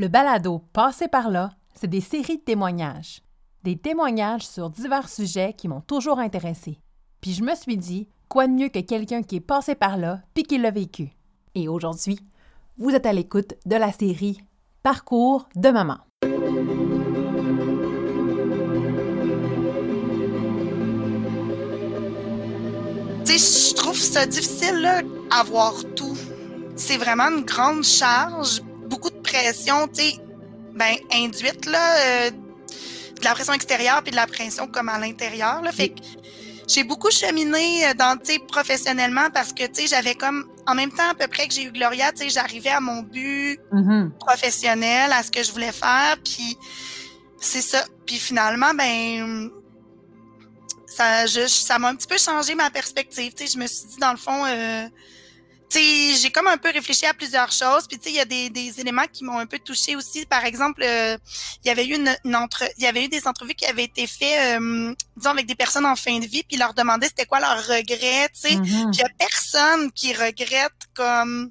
Le balado Passé par là, c'est des séries de témoignages. Des témoignages sur divers sujets qui m'ont toujours intéressé. Puis je me suis dit, quoi de mieux que quelqu'un qui est passé par là puis qui l'a vécu. Et aujourd'hui, vous êtes à l'écoute de la série Parcours de maman. Tu sais, je trouve ça difficile là, avoir tout. C'est vraiment une grande charge, pression, tu sais, ben induite là, euh, de la pression extérieure puis de la pression comme à l'intérieur là. Fait que j'ai beaucoup cheminé euh, dans, tu sais, professionnellement parce que, tu sais, j'avais comme, en même temps à peu près que j'ai eu Gloria, tu sais, j'arrivais à mon but Mm-hmm. professionnel, à ce que je voulais faire, puis c'est ça. Puis finalement, ben, ça, je, ça m'a un petit peu changé ma perspective. Tu sais, je me suis dit dans le fond, euh, j'ai comme un peu réfléchi à plusieurs choses. Puis tu sais, il y a des, des éléments qui m'ont un peu touché aussi. Par exemple, euh, il y avait eu une, une entre, il y avait eu des entrevues qui avaient été faites, euh, disons avec des personnes en fin de vie, puis ils leur demandaient c'était quoi leur regret. Tu sais, Mhm. puis il y a personne qui regrette comme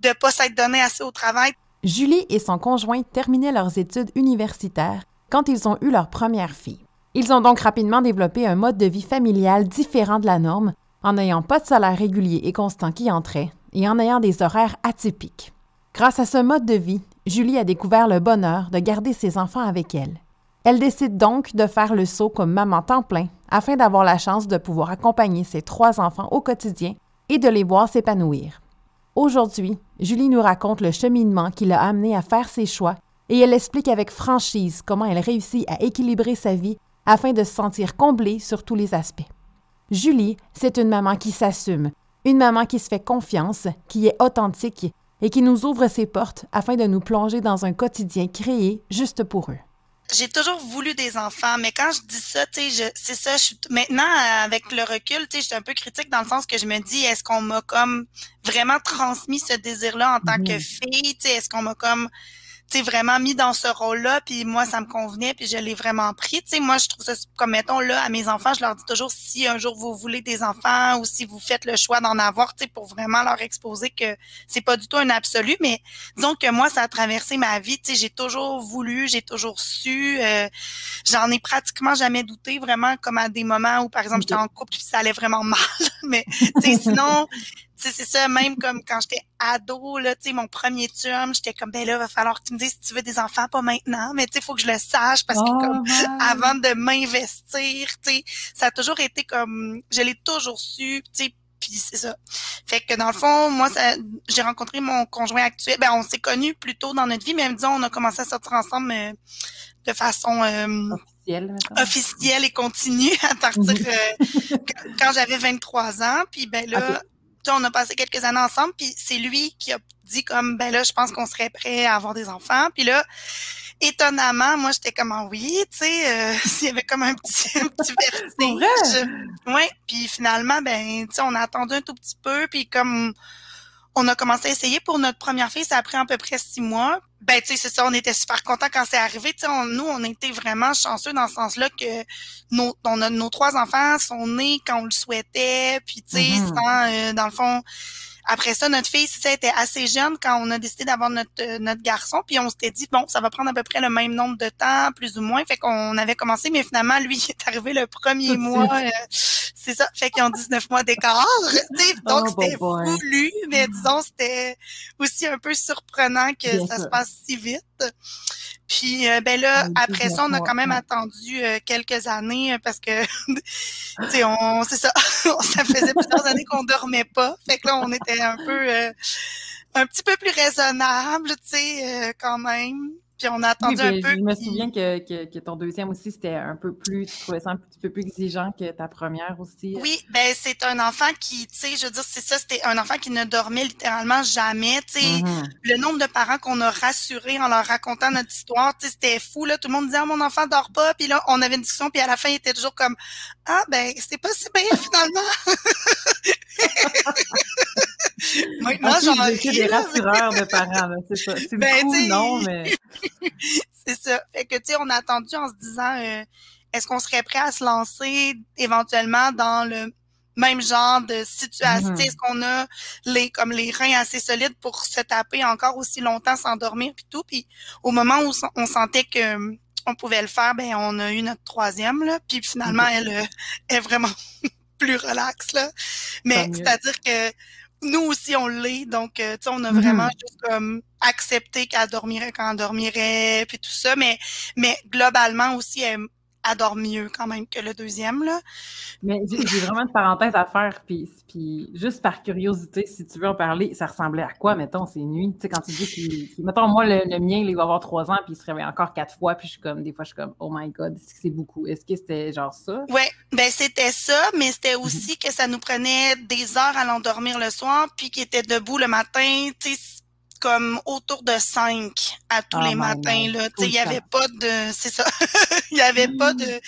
de pas s'être donné assez au travail. Julie et son conjoint terminaient leurs études universitaires quand ils ont eu leur première fille. Ils ont donc rapidement développé un mode de vie familial différent de la norme, en n'ayant pas de salaire régulier et constant qui entrait et en ayant des horaires atypiques. Grâce à ce mode de vie, Julie a découvert le bonheur de garder ses enfants avec elle. Elle décide donc de faire le saut comme maman temps plein afin d'avoir la chance de pouvoir accompagner ses trois enfants au quotidien et de les voir s'épanouir. Aujourd'hui, Julie nous raconte le cheminement qui l'a amenée à faire ses choix et elle explique avec franchise comment elle réussit à équilibrer sa vie afin de se sentir comblée sur tous les aspects. Julie, c'est une maman qui s'assume, une maman qui se fait confiance, qui est authentique et qui nous ouvre ses portes afin de nous plonger dans un quotidien créé juste pour eux. j'ai toujours voulu des enfants, mais quand je dis ça, tu sais, je- c'est ça, je suis maintenant avec le recul, tu sais, j'étais un peu critique dans le sens que je me dis, est-ce qu'on m'a comme vraiment transmis ce désir-là en tant que fille, tu sais, est-ce qu'on m'a comme vraiment mis dans ce rôle-là, puis moi, ça me convenait, puis je l'ai vraiment pris. Tu sais, moi, je trouve ça comme, mettons, là, à mes enfants, je leur dis toujours, si un jour vous voulez des enfants ou si vous faites le choix d'en avoir, tu sais, pour vraiment leur exposer que c'est pas du tout un absolu, mais disons que moi, ça a traversé ma vie. Tu sais, j'ai toujours voulu, j'ai toujours su. euh, J'en ai pratiquement jamais douté, vraiment, comme à des moments où, par exemple, j'étais en couple puis ça allait vraiment mal. Mais sinon, c'est ça, même comme quand j'étais ado, là, tu sais, mon premier chum, j'étais comme, ben là, va falloir que tu me dises si tu veux des enfants, pas maintenant, mais tu sais, faut que je le sache parce que comme avant de m'investir, tu sais, ça a toujours été comme, je l'ai toujours su, tu sais, puis c'est ça. Fait que dans le fond, moi, ça, j'ai rencontré mon conjoint actuel. Ben, on s'est connus plus tôt dans notre vie, mais disons, on a commencé à sortir ensemble euh, de façon euh, Officiel, mettons. officielle et continue à partir euh, quand- quand j'avais 23 ans. Puis ben là. On a passé quelques années ensemble. Puis c'est lui qui a dit comme ben là, je pense qu'on serait prêt à avoir des enfants. Puis là, étonnamment, moi j'étais comme ah oui, tu sais, euh, il y avait comme un petit, un petit vertige. Ouais. Puis finalement, ben tu sais, on a attendu un tout petit peu. Puis comme on a commencé à essayer pour notre première fille, ça a pris à peu près six mois. Ben, tu sais, c'est ça, on était super contents quand c'est arrivé. Tu sais, nous, on était vraiment chanceux dans ce sens-là que nos, on a- nos trois enfants sont nés quand on le souhaitait. Puis, tu sais, Mhm. sans, euh, dans le fond, après ça, notre fille, ça était assez jeune quand on a décidé d'avoir notre, euh, notre garçon. Puis, on s'était dit, bon, ça va prendre à peu près le même nombre de temps, plus ou moins. Fait qu'on avait commencé, mais finalement, lui, il est arrivé le premier mois. euh, c'est ça. Fait qu'ils ont 19 mois d'écart. Sais, Donc, Oh, c'était voulu, mais disons, c'était aussi un peu surprenant que Bien ça sûr. se passe si vite. Puis euh, ben là, Ouais, après ça, on a 19 quand même ouais. attendu euh, quelques années euh, parce que tu sais, on c'est ça, ça faisait plusieurs années qu'on dormait pas. Fait que là, on était un peu euh, un petit peu plus raisonnable, tu sais, euh, quand même. Puis on a attendu Oui, un puis peu. je me souviens que, que, que ton deuxième aussi, c'était un peu plus, tu trouvais ça un petit peu plus exigeant que ta première aussi. Oui, ben c'est un enfant qui, tu sais, je veux dire, c'est ça, c'était un enfant qui ne dormait littéralement jamais, tu sais. Mhm. le nombre de parents qu'on a rassurés en leur racontant notre histoire, tu sais, c'était fou là. Tout le monde disait ah, mon enfant dort pas, puis là on avait une discussion, puis à la fin il était toujours comme ah ben c'est pas si bien finalement. Maintenant j'en ris, des rassureurs de parents, là, c'est ça. C'est Ben, beaucoup, non, mais... c'est ça. Fait que tu sais on a attendu en se disant euh, est-ce qu'on serait prêt à se lancer éventuellement dans le même genre de situation. Est-ce qu'on a les comme les reins assez solides pour se taper encore aussi longtemps, s'endormir puis tout. Puis au moment où on sentait que hum, on pouvait le faire, ben on a eu notre troisième là. Puis finalement, elle euh, est vraiment plus relaxe là. Mais c'est-à-dire que nous aussi on l'est, donc euh, tu sais on a vraiment mm-hmm. juste comme accepté qu'elle dormirait quand elle dormirait puis tout ça, mais mais globalement aussi elle, adore mieux quand même que le deuxième. Là. Mais j'ai vraiment une parenthèse à faire, puis, puis juste par curiosité, si tu veux en parler, ça ressemblait à quoi, mettons, ces nuits? Tu sais, quand tu dis que, mettons, moi, le, mien, il va avoir trois ans, puis il se réveille encore quatre fois, puis je suis comme, des fois, je suis comme, oh my God, c'est beaucoup? Est-ce que c'était genre ça? Oui, ben c'était ça, mais c'était mhm. aussi que ça nous prenait des heures à l'endormir le soir, puis qu'il était debout le matin, tu sais, comme autour de 5 à tous oh les matins. Là. Il n'y avait pas de. C'est ça. Il n'y avait pas de mm.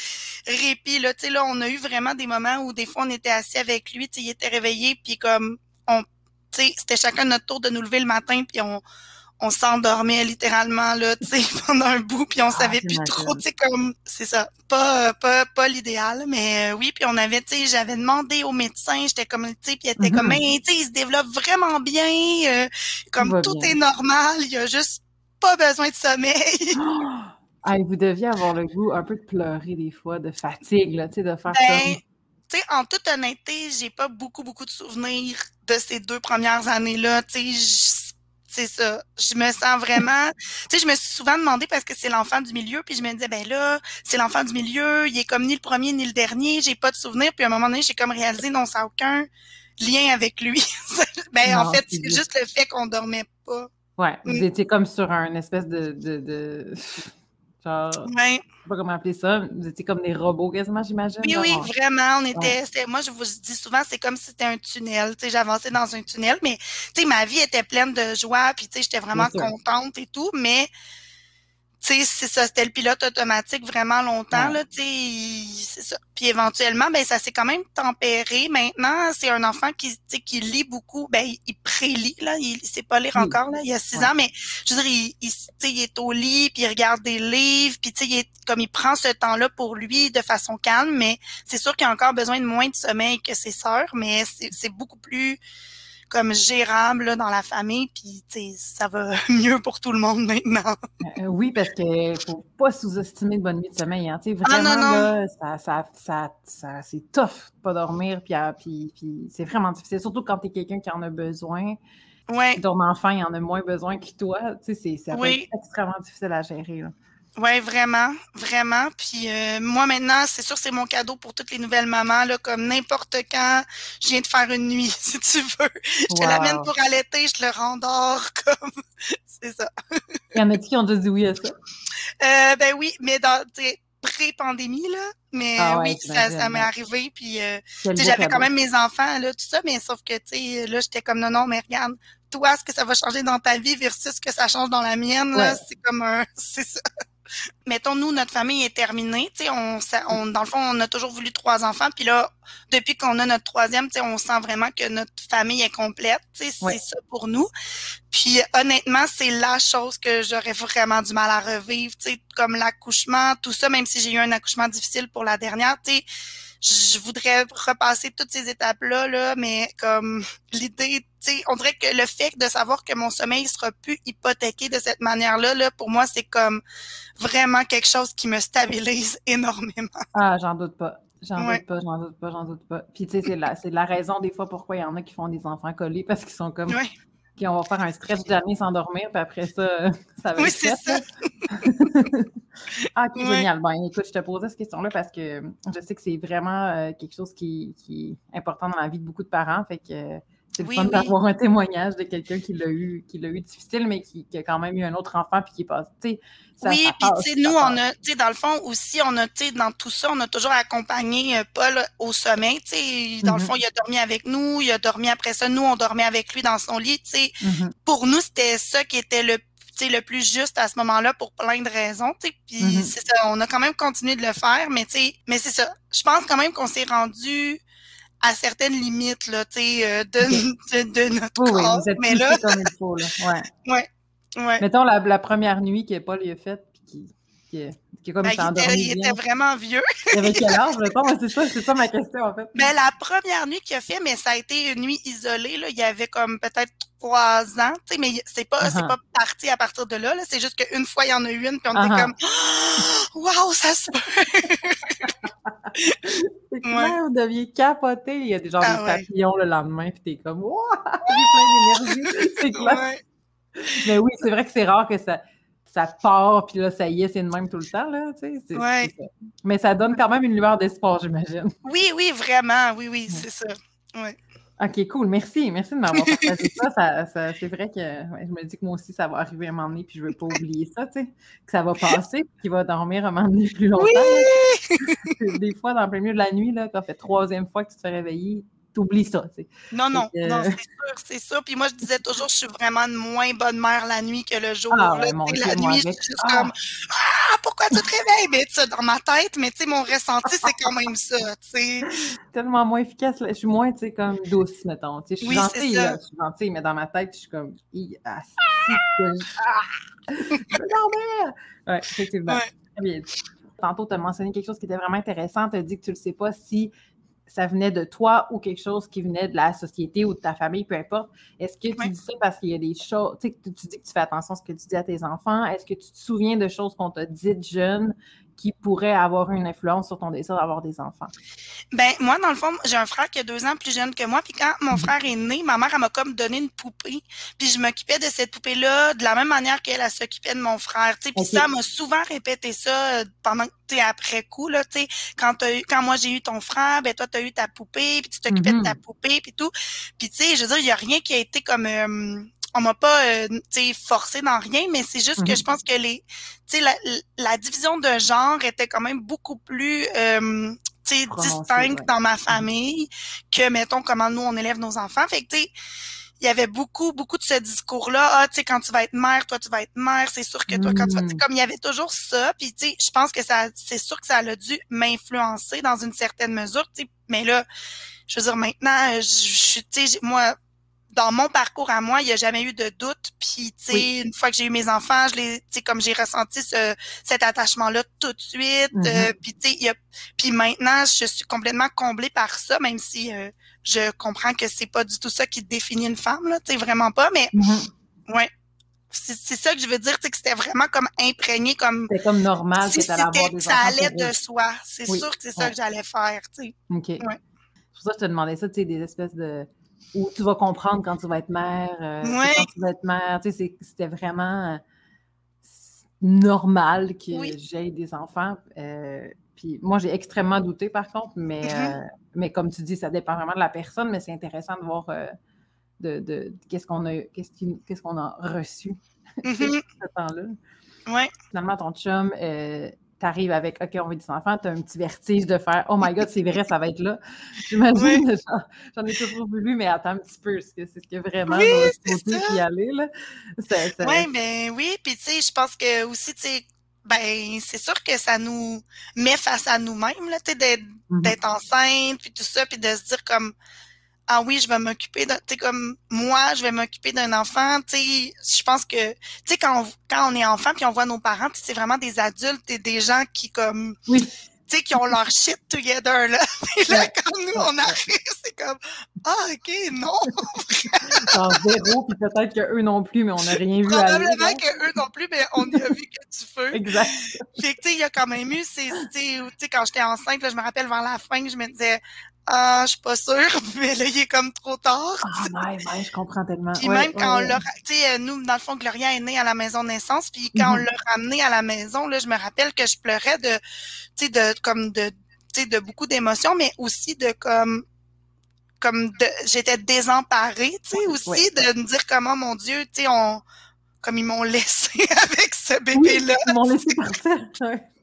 répit. Là. sais là, on a eu vraiment des moments où des fois on était assis avec lui, il était réveillé, puis comme on c'était chacun notre tour de nous lever le matin, puis on, on s'endormait littéralement là, pendant un bout, puis on ah, savait plus trop, tu sais, comme c'est ça, pas pas pas l'idéal, mais euh, oui, puis on avait, tu sais, j'avais demandé au médecin, j'étais comme, tu sais, puis il était comme, tu sais, il se développe vraiment bien, euh, comme tout, est normal, il y a juste pas besoin de sommeil. ah, vous deviez avoir le goût un peu de pleurer des fois, de fatigue, là, tu sais, de faire ben, ça. Tu sais, en toute honnêteté, j'ai pas beaucoup, beaucoup de souvenirs de ces deux premières années-là. C'est ça. Je me sens vraiment. tu sais, je me suis souvent demandé parce que c'est l'enfant du milieu, puis je me disais, ben là, c'est l'enfant du milieu, il est comme ni le premier ni le dernier, j'ai pas de souvenir. Puis à un moment donné, j'ai comme réalisé, non, ça n'a aucun lien avec lui. ben, en fait, c'est juste le fait qu'on dormait pas. Ouais, vous mm. étiez comme sur un espèce de, de, de... Genre, ouais. Je sais pas comment appeler ça. Vous étiez comme des robots quasiment, j'imagine. Oui, oui, vraiment. On était, moi, je vous dis souvent, c'est comme si c'était un tunnel. J'avançais dans un tunnel, mais ma vie était pleine de joie, puis j'étais vraiment contente et tout, mais c'est ça, c'était le pilote automatique vraiment longtemps, là, tu sais, c'est ça. Puis éventuellement, ben ça s'est quand même tempéré. Maintenant, c'est un enfant qui, qui lit beaucoup, ben il, prélit, là, il sait pas lire encore, là, il y a six ans, mais je veux dire, il, il, il est au lit, puis il regarde des livres, puis il est, comme il prend ce temps-là pour lui de façon calme, mais c'est sûr qu'il a encore besoin de moins de sommeil que ses sœurs, mais c'est beaucoup plus comme gérable dans la famille, puis ça va mieux pour tout le monde maintenant. Euh, euh, oui, parce qu'il faut pas sous-estimer de bonne nuit de sommeil. Hein. Ah, vraiment, Là, ça, ça, ça, ça c'est tough de pas dormir, ah, puis, puis, c'est vraiment difficile, surtout quand tu es quelqu'un qui en a besoin. Ouais. Ton enfant, il en a moins besoin que toi. C'est, extrêmement difficile à gérer. Là. Oui, vraiment, vraiment. Puis euh, moi maintenant, c'est sûr, c'est mon cadeau pour toutes les nouvelles mamans, là, comme n'importe quand, je viens de faire une nuit, si tu veux. Je te l'amène pour allaiter, je le rendors, comme c'est ça. Il y en a qui ont déjà dit oui à ça? Euh, ben oui, mais dans pré-pandémie, là. Mais ah oui, ça, ça m'est arrivé. Puis euh, j'avais quand même mes enfants, là, tout ça, mais sauf que tu sais, là, j'étais comme non, non, mais regarde, toi, ce que ça va changer dans ta vie versus ce que ça change dans la mienne, là, c'est comme un. C'est ça mettons, nous, notre famille est terminée. Tu sais, on, on, dans le fond, on a toujours voulu trois enfants. Puis là, depuis qu'on a notre troisième, tu sais, on sent vraiment que notre famille est complète. Tu sais, c'est ça pour nous. Puis honnêtement, c'est la chose que j'aurais vraiment du mal à revivre. Tu sais, comme l'accouchement, tout ça, même si j'ai eu un accouchement difficile pour la dernière, tu sais, je voudrais repasser toutes ces étapes-là, là, mais comme l'idée, tu sais, on dirait que le fait de savoir que mon sommeil sera plus hypothéqué de cette manière-là, là, pour moi, c'est comme vraiment quelque chose qui me stabilise énormément. Ah, j'en doute pas. J'en doute pas, j'en doute pas, j'en doute pas. Puis, tu sais, c'est la, la raison des fois pourquoi il y en a qui font des enfants collés parce qu'ils sont comme. Qui on va faire un stretch de s'endormir, puis après ça, ça va oui, c'est ça. ah, ok, génial. Bon, écoute, je te posais cette question-là parce que je sais que c'est vraiment euh, quelque chose qui, qui, est important dans la vie de beaucoup de parents. Fait que c'est le fun d'avoir un témoignage de quelqu'un qui l'a eu, qui l'a eu difficile, mais qui, a quand même eu un autre enfant puis qui est passé. Ça, oui, puis tu sais, nous, on a, tu sais, dans le fond aussi, on a, tu sais, dans tout ça, on a toujours accompagné euh, Paul au sommeil. Tu sais, dans le mm-hmm. fond, il a dormi avec nous, il a dormi après ça. Nous, on dormait avec lui dans son lit. Tu sais, mm-hmm. pour nous, c'était ça qui était le le plus juste à ce moment-là pour plein de raisons. Puis mm-hmm. c'est ça, on a quand même continué de le faire, mais mais c'est ça. Je pense quand même qu'on s'est rendu à certaines limites là, euh, de, de, de, notre oui, corps. Oui, vous êtes mais là... comme il faut. Là. Ouais. ouais. ouais. Mettons la, la, première nuit que Paul a faite, puis qui, qui, qui comme ben, il, était, il était, vraiment vieux. il avait quel âge, C'est ça, c'est ça ma question, en fait. Ben, la première nuit qu'il a fait, mais ça a été une nuit isolée, là. Il y avait comme peut-être trois ans, tu sais, mais c'est pas, c'est uh-huh. pas parti à partir de là, là. C'est juste qu'une fois, il y en a eu une, puis on était uh-huh. comme, waouh, ça se peut! c'est clair, vous deviez capoter. Il y a des gens ah, de papillons le lendemain, puis t'es comme, waouh, j'ai plein d'énergie. c'est clair. Mais oui, c'est vrai que c'est rare que ça, ça part, puis là, ça y est, c'est le même tout le temps, là, tu sais. Ouais. Mais ça donne quand même une lueur d'espoir, j'imagine. Oui, oui, vraiment, oui, oui, c'est ça. Ouais. OK, cool. Merci. Merci de m'avoir partagé ça. ça, c'est vrai que je me dis que moi aussi, ça va arriver à un moment donné, puis je ne veux pas oublier ça, tu sais, que ça va passer, puis qu'il va dormir un moment donné plus longtemps. Oui! Des fois, dans le plein milieu de la nuit, là, quand fait troisième fois que tu te fais réveiller, t'oublies ça. Non, non, non, c'est sûr, c'est ça. Puis moi, je disais toujours, je suis vraiment une moins bonne mère la nuit que le jour. Ah, mon la nuit, je suis ah. comme Ah, pourquoi tu te réveilles? Mais tu dans ma tête, mais tu sais, mon ressenti, c'est quand même ça. tu sais. Tellement moins efficace. Je suis moins, tu sais, comme douce, mettons. Je suis gentille, là, je suis gentille, mais dans ma tête, je suis comme ah, ah! Ouais, effectivement. Très bien Tantôt, tu as mentionné quelque chose qui était vraiment intéressant. Tu as dit que tu ne sais pas si ça venait de toi ou quelque chose qui venait de la société ou de ta famille, peu importe. Est-ce que tu dis ça parce qu'il y a des choses, tu sais, tu dis que tu fais attention à ce que tu dis à tes enfants? Est-ce que tu te souviens de choses qu'on t'a dites jeune qui pourrait avoir une influence sur ton désir d'avoir des enfants? Ben moi, dans le fond, j'ai un frère qui est deux ans plus jeune que moi. Puis quand mon frère est né, ma mère, elle m'a comme donné une poupée. Puis je m'occupais de cette poupée-là de la même manière qu'elle s'occupait de mon frère. Puis ça m'a souvent répété ça euh, pendant tu après coup là, tu sais, quand quand moi j'ai eu ton frère, ben toi tu as eu ta poupée, puis tu t'occupais de ta mhm. poupée puis tout. Puis tu sais, je veux dire, il y a rien qui a été comme euh, on m'a pas euh, forcé dans rien, mais c'est juste que mhm. je pense que les la, la division de genre était quand même beaucoup plus euh, distincte dans ma famille que mettons comment nous on élève nos enfants. Fait que tu il y avait beaucoup, beaucoup de ce discours-là. Ah, tu sais, quand tu vas être mère, toi, tu vas être mère. C'est sûr que toi, quand tu vas... Mm. Comme il y avait toujours ça. Puis, tu sais, je pense que ça, c'est sûr que ça a dû m'influencer dans une certaine mesure. Tu sais, mais là, je veux dire, maintenant, je suis, tu sais, moi, dans mon parcours à moi, il n'y a jamais eu de doute. Puis, tu sais, une fois que j'ai eu mes enfants, je les, tu sais, comme j'ai ressenti ce, cet attachement-là tout de suite. Euh, mm-hmm. puis, tu sais, puis maintenant, je suis complètement comblée par ça, même si euh, je comprends que c'est pas du tout ça qui définit une femme, là, tu sais, vraiment pas. Mais, mm-hmm. ouais. C'est ça que je veux dire, tu sais, que c'était vraiment comme imprégné, comme. C'est comme normal que avoir des Ça allait de soi. C'est sûr que c'est ça que j'allais faire, tu sais. OK. Ouais. C'est pour ça que je te demandais ça, tu sais, des espèces de où tu vas comprendre quand tu vas être mère. Euh, quand tu vas être mère, tu sais, c'était vraiment euh, normal que j'aie des enfants. Euh, puis moi, j'ai extrêmement douté par contre, mais, mm-hmm. mais comme tu dis, ça dépend vraiment de la personne, mais c'est intéressant de voir de, qu'est-ce qu'on a, qu'est-ce qu'on a reçu mm-hmm. ce temps-là. Ouais. Finalement, ton chum, t'arrives avec OK, on veut des enfants, tu as un petit vertige de faire Oh my God, c'est vrai, ça va être là. J'imagine, j'en ai toujours voulu, mais attends un petit peu, c'est ce que vraiment oui, y aller. Là? Oui, mais oui, puis tu sais, je pense que aussi, tu sais, ben c'est sûr que ça nous met face à nous-mêmes, là, tu sais, d'être mm-hmm. enceinte, puis tout ça, puis de se dire comme ah oui, je vais m'occuper de, tu comme moi, je vais m'occuper d'un enfant, tu sais, je pense que, tu sais, quand on, quand on est enfant puis on voit nos parents, c'est vraiment des adultes et des gens qui, comme, oui. tu sais, qui ont leur shit together, là. Puis là, quand nous, on arrive, c'est comme, ah, OK, non. en zéro, puis peut-être qu'eux non plus, mais on n'a rien vu Probablement qu'eux non plus, mais on y a vu que du feu. Exact. Fait que, tu sais, il y a quand même eu, tu sais, quand j'étais enceinte, là, je me rappelle vers la fin, je me disais, ah, je suis pas sûre, mais là, il est comme trop tard. Ah, ouais, ouais, je comprends tellement. Puis même quand on l'a, tu sais, nous, dans le fond, Gloria est née à la maison de naissance, puis quand on mm-hmm. l'a ramenée à la maison, là, je me rappelle que je pleurais de, tu sais, de, comme de, tu sais, de beaucoup d'émotions, mais aussi de comme, comme de, j'étais désemparée, tu sais, aussi de me dire comment, mon Dieu, tu sais, on, comme ils m'ont laissé avec ce bébé-là. ils m'ont laissé partir,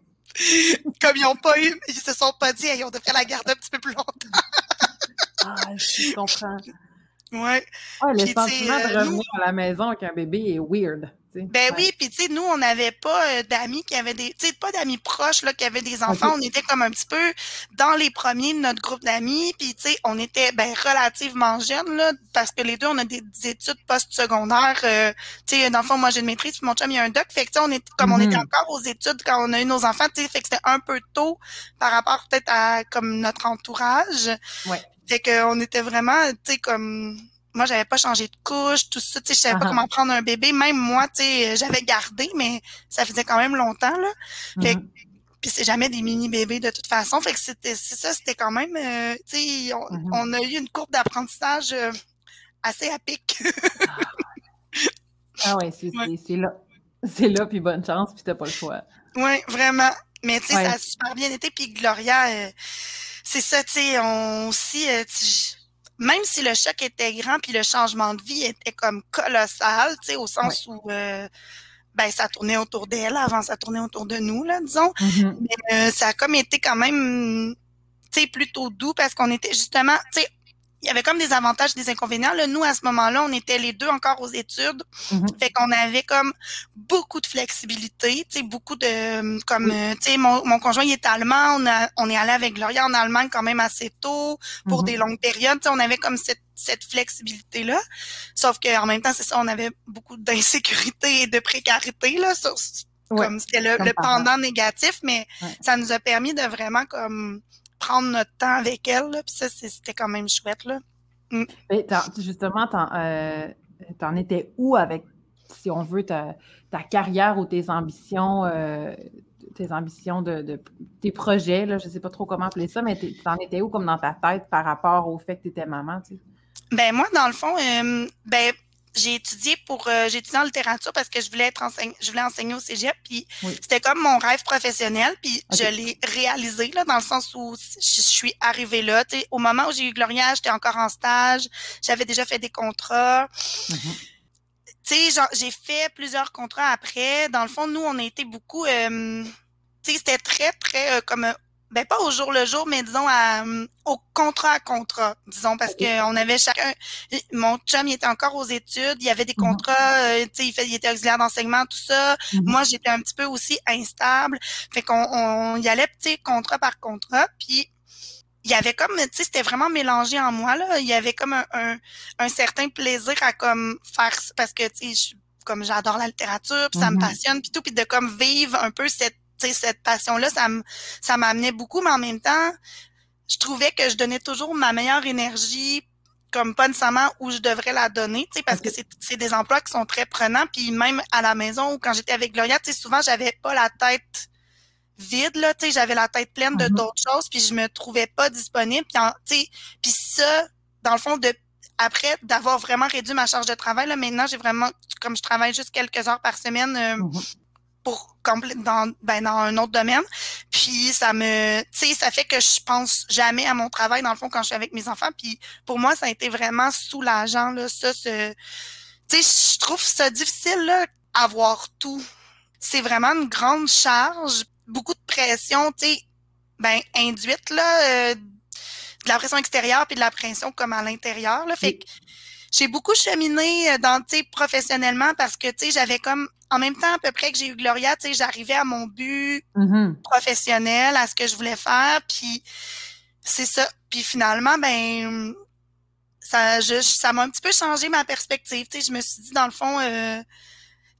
Comme ils n'ont pas eu, ils se sont pas dit, hey, on devrait la garder un petit peu plus longtemps. ah, je comprends. Ouais. ouais le sentiment de revenir à la maison avec un bébé est weird. Ben oui, puis tu sais, nous, on n'avait pas euh, d'amis qui avaient des, tu sais, pas d'amis proches là qui avaient des enfants. On était comme un petit peu dans les premiers de notre groupe d'amis, puis tu sais, on était ben relativement jeunes là, parce que les deux, on a des, études post-secondaires. Euh, tu sais, dans le fond, moi j'ai une maîtrise, puis mon chum il a un doc, fait que on est comme on était mm-hmm. encore aux études quand on a eu nos enfants, tu sais, fait que c'était un peu tôt par rapport peut-être à comme notre entourage. Ouais. Fait qu'on était vraiment, tu sais, comme moi, j'avais pas changé de couche, tout ça, tu sais, je savais pas comment prendre un bébé. Même moi, tu sais, j'avais gardé, mais ça faisait quand même longtemps, là. Fait uh-huh. puis c'est jamais des mini-bébés de toute façon. Fait que c'était, c'est ça, c'était quand même, euh, tu sais, uh-huh. on, a eu une courbe d'apprentissage euh, assez à pic. ah ouais, c'est, là. C'est là, puis bonne chance, puis t'as pas le choix. Oui, vraiment. Mais tu sais, ça a super bien été. Puis Gloria, euh, c'est ça, tu sais, on aussi, même si le choc était grand puis le changement de vie était comme colossal, tu sais, au sens où euh, ben ça tournait autour d'elle avant ça tournait autour de nous là, disons. Mm-hmm. Mais euh, ça a comme été quand même tu sais plutôt doux parce qu'on était justement, tu sais, il y avait comme des avantages, des inconvénients. Là, nous, à ce moment-là, on était les deux encore aux études. Mm-hmm. Fait qu'on avait comme beaucoup de flexibilité, tu sais, beaucoup de comme euh, tu sais, mon, mon conjoint il est allemand, on a on est allé avec Gloria en Allemagne quand même assez tôt pour mm-hmm. des longues périodes. Tu sais, on avait comme cette cette flexibilité là. Sauf qu'en même temps, c'est ça, on avait beaucoup d'insécurité et de précarité là, comme c'était le, pendant négatif, mais ça nous a permis de vraiment comme prendre notre temps avec elle. puis ça, c'était quand même chouette. Là. Mm. justement, t'en, euh, en étais où avec, si on veut, ta, carrière ou tes ambitions, euh, tes ambitions de, tes projets, là, je ne sais pas trop comment appeler ça, mais t'en étais où comme dans ta tête par rapport au fait que tu étais maman? Tu Ben moi, dans le fond, euh, ben j'ai étudié pour euh, j'ai étudié en littérature parce que je voulais être enseigne, je voulais enseigner au Cégep puis c'était comme mon rêve professionnel puis je l'ai réalisé là dans le sens où je, suis arrivée là tu sais au moment où j'ai eu Gloria j'étais encore en stage j'avais déjà fait des contrats. Mm-hmm. tu sais j'ai fait plusieurs contrats après. Dans le fond nous on a été beaucoup euh, tu sais c'était très très euh, comme ben pas au jour le jour, mais disons à, au contrat à contrat, disons, parce que on avait chacun. Mon chum, il était encore aux études, il y avait des mhm. contrats, euh, tu sais, il, fait, il était auxiliaire d'enseignement, tout ça. Mhm. Moi, j'étais un petit peu aussi instable, fait qu'on on y allait petit contrat par contrat, puis il y avait comme, tu sais, c'était vraiment mélangé en moi là. Il y avait comme un, un, certain plaisir à comme faire, parce que tu sais, comme j'adore la littérature, puis ça me mhm. passionne, puis tout, puis de comme vivre un peu cette cette passion-là, ça ça m'amenait beaucoup, mais en même temps, je trouvais que je donnais toujours ma meilleure énergie comme pas nécessairement où je devrais la donner, tu sais, parce que c'est des emplois qui sont très prenants. Puis même à la maison ou quand j'étais avec Gloria, tu sais, souvent j'avais pas la tête vide là, tu sais, j'avais la tête pleine de mm-hmm. d'autres choses, puis je me trouvais pas disponible. Puis, tu sais, puis ça, dans le fond, de après d'avoir vraiment réduit ma charge de travail, là, maintenant j'ai vraiment, comme je travaille juste quelques heures par semaine, euh, mm-hmm pour dans, ben, dans un autre domaine. Puis ça me, tu sais, ça fait que je pense jamais à mon travail dans le fond quand je suis avec mes enfants. Puis pour moi, ça a été vraiment soulageant là, ça, ce, tu sais, je trouve ça difficile là, avoir tout. C'est vraiment une grande charge, beaucoup de pression, tu sais, ben induite là, euh, de la pression extérieure puis de la pression comme à l'intérieur là. Fait que j'ai beaucoup cheminé euh, dans, tu sais, professionnellement parce que, tu sais, j'avais comme en même temps, à peu près que j'ai eu Gloria, tu sais, j'arrivais à mon but mm-hmm. professionnel, à ce que je voulais faire, puis c'est ça. Puis finalement, ben, ça, je, ça m'a un petit peu changé ma perspective. Tu sais, je me suis dit dans le fond, euh,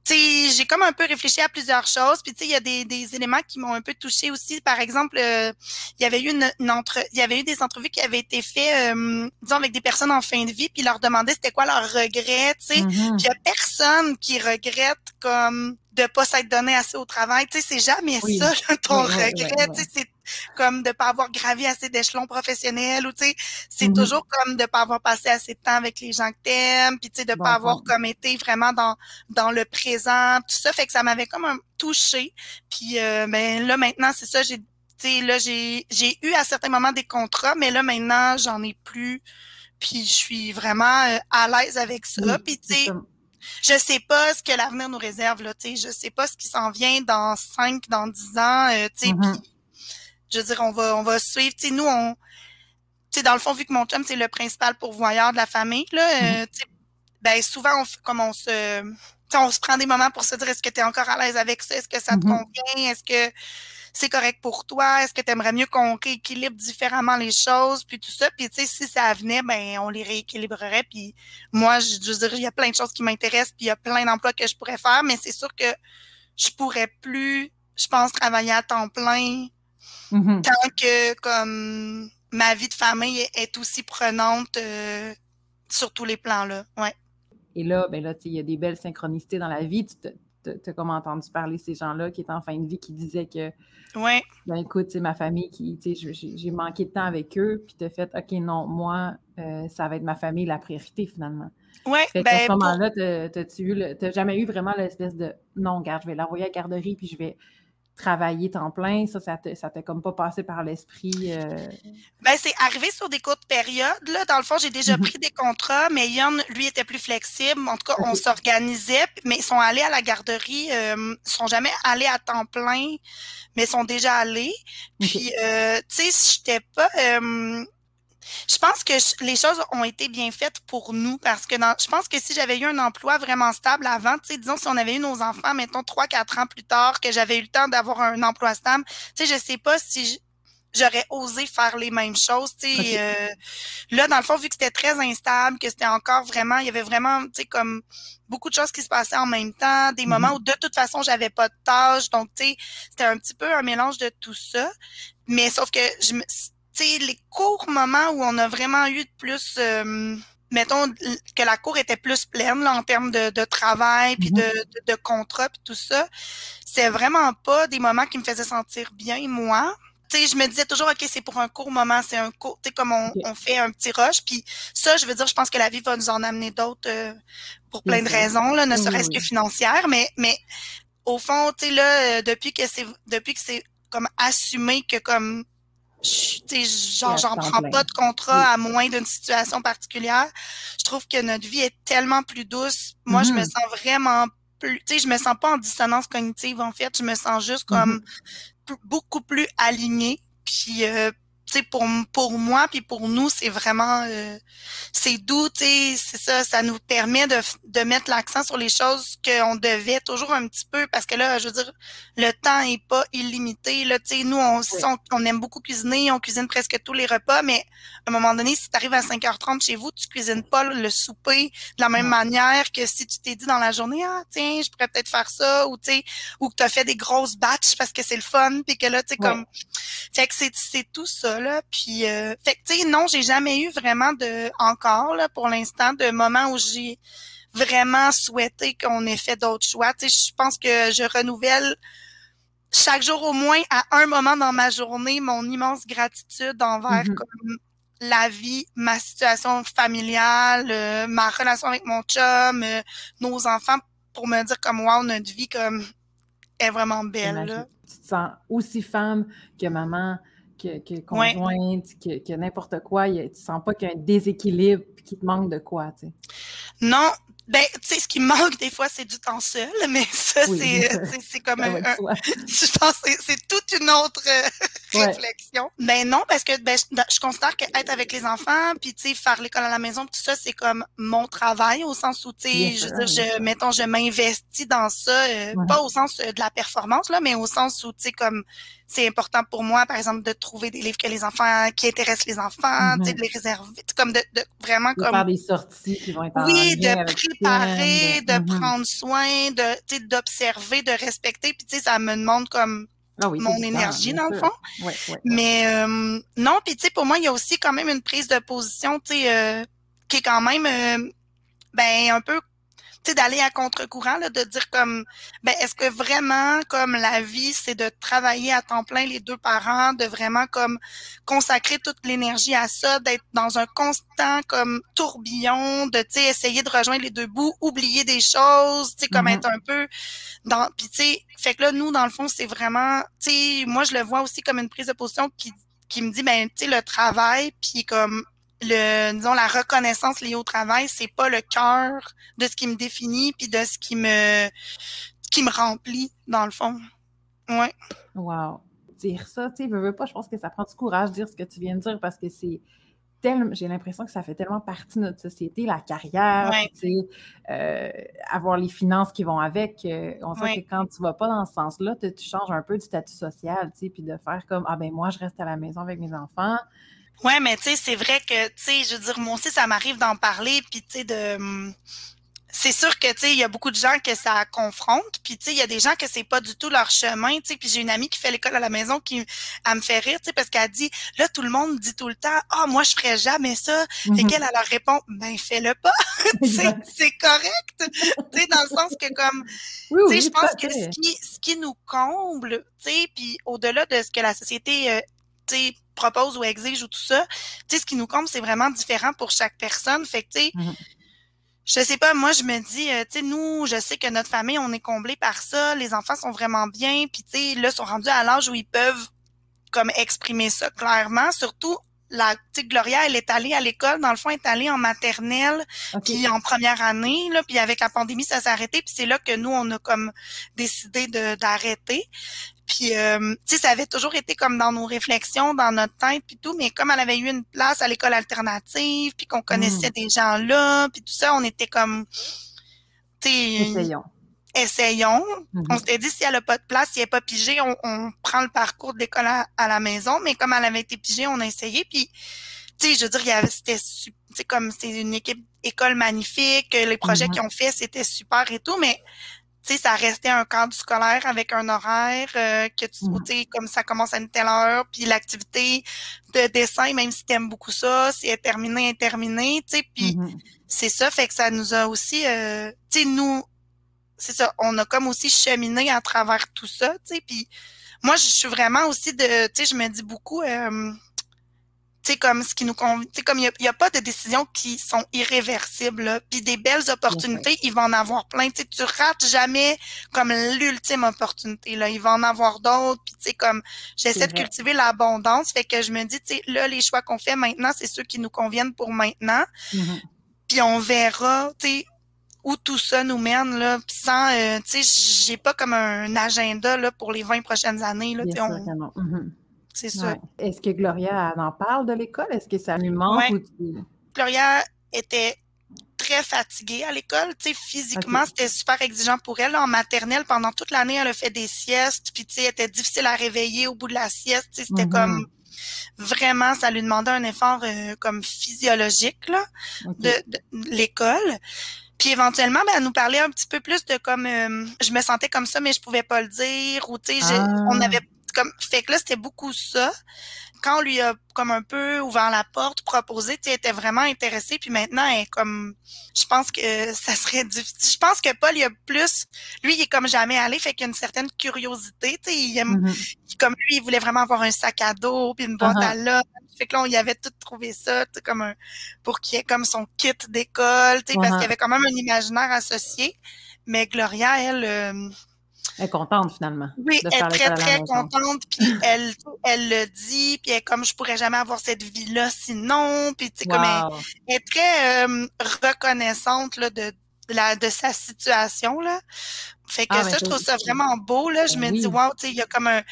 j'ai comme un peu réfléchi à plusieurs choses. Puis tu sais, il y a des, des éléments qui m'ont un peu touché aussi. Par exemple, euh, il y avait eu une, entre, il y avait eu des entrevues qui avaient été faites, euh, disons, avec des personnes en fin de vie, puis leur demandaient c'était quoi leur regret, tu sais. Mm-hmm. Puis il y a personne qui regrette comme de pas s'être donné assez au travail. Tu sais, c'est jamais ça ton regret. tu sais, c'est comme de pas avoir gravi assez d'échelons professionnels ou tu sais, c'est mm-hmm. toujours comme de pas avoir passé assez de temps avec les gens que t'aimes, puis tu sais, de pas avoir comme été vraiment dans dans le présent, tout ça. Fait que ça m'avait comme un touché. Puis euh, ben là maintenant, c'est ça, j'ai là j'ai j'ai eu à certains moments des contrats, mais là maintenant j'en ai plus. Puis je suis vraiment euh, à l'aise avec ça. puis tu sais je sais pas ce que l'avenir nous réserve là, tu sais, je sais pas ce qui s'en vient dans cinq, dans dix ans, euh, tu sais, mm-hmm. je veux dire, on va, on va suivre, tu sais, nous on, sais, dans le fond, vu que mon chum, c'est le principal pourvoyeur de la famille, là, euh, tu sais, ben souvent, on, comme on se on se prend des moments pour se dire est-ce que tu es encore à l'aise avec ça? Est-ce que ça te Mhm. convient? Est-ce que c'est correct pour toi? Est-ce que tu aimerais mieux qu'on rééquilibre différemment les choses? Puis tout ça. Puis tu sais, si ça venait, ben on les rééquilibrerait. Puis moi, je, je dirais, il y a plein de choses qui m'intéressent, puis il y a plein d'emplois que je pourrais faire, mais c'est sûr que je pourrais plus, je pense, travailler à temps plein Mhm. tant que comme ma vie de famille est, aussi prenante euh, sur tous les plans là. Ouais. Et là, ben là, tu sais, il y a des belles synchronicités dans la vie. Tu as comme entendu parler ces gens-là qui étaient en fin de vie qui disaient que, Ouais. ben écoute, c'est ma famille qui, tu j'ai manqué de temps avec eux, puis tu as fait, OK, non, moi, euh, ça va être ma famille la priorité finalement. Qu'à ben ce pour- moment-là, t'as- t'as-tu eu le- t'as jamais eu vraiment l'espèce de, non, regarde, je vais l'envoyer à la garderie, puis je vais travailler temps plein. Ça, ça t'a comme pas passé par l'esprit. euh, Ben, c'est arrivé sur des courtes périodes. Là. Dans le fond, j'ai déjà Mhm. pris des contrats, mais Yann, lui, était plus flexible. En tout cas, on s'organisait, mais ils sont allés à la garderie. Euh, ils sont jamais allés à temps plein, mais ils sont déjà allés. Puis, euh, tu sais, j'étais pas... euh, je pense que je- les choses ont été bien faites pour nous parce que dans, je pense que si j'avais eu un emploi vraiment stable avant, tu sais, disons si on avait eu nos enfants, mettons trois, quatre ans plus tard, que j'avais eu le temps d'avoir un emploi stable, tu sais, je sais pas si j'aurais osé faire les mêmes choses, tu sais. Ok. euh, là, dans le fond, vu que c'était très instable, que c'était encore vraiment, il y avait vraiment, tu sais, comme beaucoup de choses qui se passaient en même temps, des Mhm. moments où de toute façon, j'avais pas de tâches, donc, tu sais, c'était un petit peu un mélange de tout ça. Mais sauf que je me, sais, les courts moments où on a vraiment eu de plus, euh, mettons que la cour était plus pleine là, en termes de, de travail, puis Mhm. de, de, de contrat, puis tout ça, c'est vraiment pas des moments qui me faisaient sentir bien, moi. Tu sais, je me disais toujours, OK, c'est pour un court moment, c'est un court, tu sais, comme on, fait un petit rush, puis ça, je veux dire, je pense que la vie va nous en amener d'autres euh, pour plein de raisons, là, ne Oui, serait-ce oui. que financières, mais, mais au fond, tu sais, là, euh, depuis que c'est, depuis que c'est comme assumé que comme, genre, j'en prends pas de contrat à moins d'une situation particulière, je trouve que notre vie est tellement plus douce. Moi, je me Mhm. sens vraiment plus, tu sais, je me sens pas en dissonance cognitive, en fait, je me sens juste comme Mhm. p- beaucoup plus alignée. Puis, euh, pour, pour moi, puis pour nous, c'est vraiment, euh, c'est doux, c'est ça, ça nous permet de, de mettre l'accent sur les choses qu'on devait toujours un petit peu, parce que là, je veux dire, le temps est pas illimité, là, tu sais, nous, on, ça, on, on aime beaucoup cuisiner, on cuisine presque tous les repas, mais à un moment donné, si tu arrives à 5h30 chez vous, tu cuisines pas le souper de la même Non. manière que si tu t'es dit dans la journée, ah, tiens, je pourrais peut-être faire ça, ou tu sais, ou que tu as fait des grosses batches parce que c'est le fun, puis que là, tu sais, comme... Fait que c'est tout ça, là. Puis, euh, fait que, tu sais, non, j'ai jamais eu vraiment de, encore, là, pour l'instant, de moments où j'ai vraiment souhaité qu'on ait fait d'autres choix. Tu sais, je pense que je renouvelle chaque jour au moins à un moment dans ma journée mon immense gratitude envers Mhm. comme la vie, ma situation familiale, euh, ma relation avec mon chum, euh, nos enfants, pour me dire comme wow, notre vie comme est vraiment belle. Là. Tu te sens aussi femme que maman, que, que Ouais. conjointe, que, que n'importe quoi. Tu sens pas qu'il y a un déséquilibre puis qu'il te manque de quoi, tu sais. Non, ben, tu sais, ce qui manque des fois, c'est du temps seul, mais ça, Oui. c'est, c'est, c'est comme Ça un, je pense que c'est, c'est toute une autre euh, Ouais. réflexion. Ben non, parce que ben, je, je considère que être avec les enfants, puis tu sais, faire l'école à la maison, tout ça, c'est comme mon travail au sens où, tu sais, je veux dire, je, mettons, je m'investis dans ça, euh, pas au sens euh, de la performance, là, mais au sens où, tu sais, comme c'est important pour moi, par exemple, de trouver des livres que les enfants, qui intéressent les enfants, tu sais, Mhm. de les réserver, comme de, de vraiment De comme faire des sorties qui vont être en oui, lien de de Mhm. prendre soin, de, d'observer, de respecter. Puis, tu sais, ça me demande comme Ah oui, mon énergie, dans le fond. Ouais, ouais, ouais. Mais euh, non, puis, tu sais, pour moi, il y a aussi quand même une prise de position, tu sais, euh, qui est quand même, euh, ben, un peu, sais, d'aller à contre-courant, là, de dire comme, ben, est-ce que vraiment, comme la vie, c'est de travailler à temps plein les deux parents, de vraiment, comme, consacrer toute l'énergie à ça, d'être dans un constant, comme, tourbillon, de, tu sais, essayer de rejoindre les deux bouts, oublier des choses, tu sais, comme Mhm. être un peu dans, puis tu sais, fait que là, nous, dans le fond, c'est vraiment, tu sais, moi, je le vois aussi comme une prise de position qui, qui me dit, ben, tu sais, le travail, puis comme, le, disons, la reconnaissance liée au travail, c'est pas le cœur de ce qui me définit, puis de ce qui me, qui me remplit, dans le fond. Ouais. Wow. Dire ça, tu sais, veux, veux pas, je pense que ça prend du courage de dire ce que tu viens de dire parce que c'est tellement, j'ai l'impression que ça fait tellement partie de notre société, la carrière, euh, avoir les finances qui vont avec. Euh, on sait que quand tu vas pas dans ce sens-là, tu, changes un peu du statut social, tu sais, puis de faire comme, ah ben moi, je reste à la maison avec mes enfants. Ouais, mais tu sais, c'est vrai que, tu sais, je veux dire, moi aussi, ça m'arrive d'en parler, puis tu sais, de hum, c'est sûr que tu sais il y a beaucoup de gens que ça confronte puis tu sais il y a des gens que c'est pas du tout leur chemin tu sais puis j'ai une amie qui fait l'école à la maison qui elle me fait rire tu sais parce qu'elle dit là tout le monde dit tout le temps ah moi je ferais jamais ça. Et mm-hmm. qu'elle leur répond ben fais-le pas. C'est correct tu sais dans le sens que comme tu sais je pense que ce qui ce qui nous comble tu sais puis au-delà de ce que la société euh, propose ou exige ou tout ça. Tu sais ce qui nous comble c'est vraiment différent pour chaque personne. Fait que tu sais mm-hmm. je sais pas, moi je me dis, euh, tu sais, nous, je sais que notre famille, on est comblé par ça, les enfants sont vraiment bien, puis tu sais, là, sont rendus à l'âge où ils peuvent comme exprimer ça clairement, surtout la petite Gloria, elle est allée à l'école, dans le fond, elle est allée en maternelle, puis en première année, là, puis avec la pandémie, ça s'est arrêté, puis c'est là que nous, on a comme décidé d'arrêter. Puis, euh, tu sais, ça avait toujours été comme dans nos réflexions, dans notre tête, puis tout, mais comme elle avait eu une place à l'école alternative, puis qu'on connaissait mm. des gens là, puis tout ça, on était comme, tu Essayons. Essayons. Mm-hmm. On s'était dit, si elle n'a pas de place, si elle n'est pas pigée, on, prend le parcours de l'école à, la maison, mais comme elle avait été pigée, on a essayé, puis, tu sais, je veux dire, c'était comme, c'est une équipe école magnifique, les projets mm-hmm. qu'ils ont fait, c'était super et tout, mais tu sais, ça restait un cadre scolaire avec un horaire euh, que tu mmh. sais comme ça commence à une telle heure, puis l'activité de dessin, même si tu aimes beaucoup ça, c'est terminé, interminé, tu sais, puis mmh c'est ça, fait que ça nous a aussi, euh, tu sais, nous, c'est ça, on a comme aussi cheminé à travers tout ça, tu sais, puis moi, je suis vraiment aussi de, tu sais, je me dis beaucoup, euh, tu sais, comme ce qui nous convient, tu sais, comme il n'y a, pas de décisions qui sont irréversibles, puis des belles opportunités, il va en avoir plein, tu sais, tu rates jamais comme l'ultime opportunité, là, il va en avoir d'autres, puis tu sais, comme, j'essaie de cultiver l'abondance, fait que je me dis, tu sais, là, les choix qu'on fait maintenant, c'est ceux qui nous conviennent pour maintenant, mm-hmm. puis on verra, tu sais, où tout ça nous mène, là, puis sans, euh, tu sais, j'ai pas comme un agenda, là, pour les 20 prochaines années, là, c'est ça. Est-ce que Gloria en parle de l'école? Est-ce que ça lui manque? Gloria était très fatiguée à l'école. Tu sais, physiquement, c'était super exigeant pour elle. En maternelle, pendant toute l'année, elle a fait des siestes. Puis, tu sais, elle était difficile à réveiller au bout de la sieste. Tu sais, c'était comme mm-hmm. vraiment, ça lui demandait un effort euh, comme physiologique là, de, l'école. Puis éventuellement, ben, elle nous parlait un petit peu plus de comme euh, je me sentais comme ça, mais je pouvais pas le dire. Ou tu sais, on ah. avait comme fait que là c'était beaucoup ça quand on lui a comme un peu ouvert la porte proposé tu était vraiment intéressé puis maintenant elle est comme je pense que ça serait difficile je pense que Paul il a plus lui il est comme jamais allé fait qu'il y a une certaine curiosité tu sais il aime mm-hmm. comme lui il voulait vraiment avoir un sac à dos puis une boîte uh-huh. à là fait que là on y avait tout trouvé ça comme un pour qu'il ait comme son kit d'école tu sais parce qu'il y uh-huh. avait quand même un imaginaire associé mais Gloria elle euh, elle est contente finalement. Oui, elle est très, très contente. Puis elle, elle le dit. Puis elle est comme je pourrais jamais avoir cette vie-là sinon. Puis sais, comme elle, est très euh, reconnaissante là, de, la, de sa situation. Là. Fait que ah, ça, je trouve ça vraiment beau. Là. Je ben me dis, wow, il y a comme un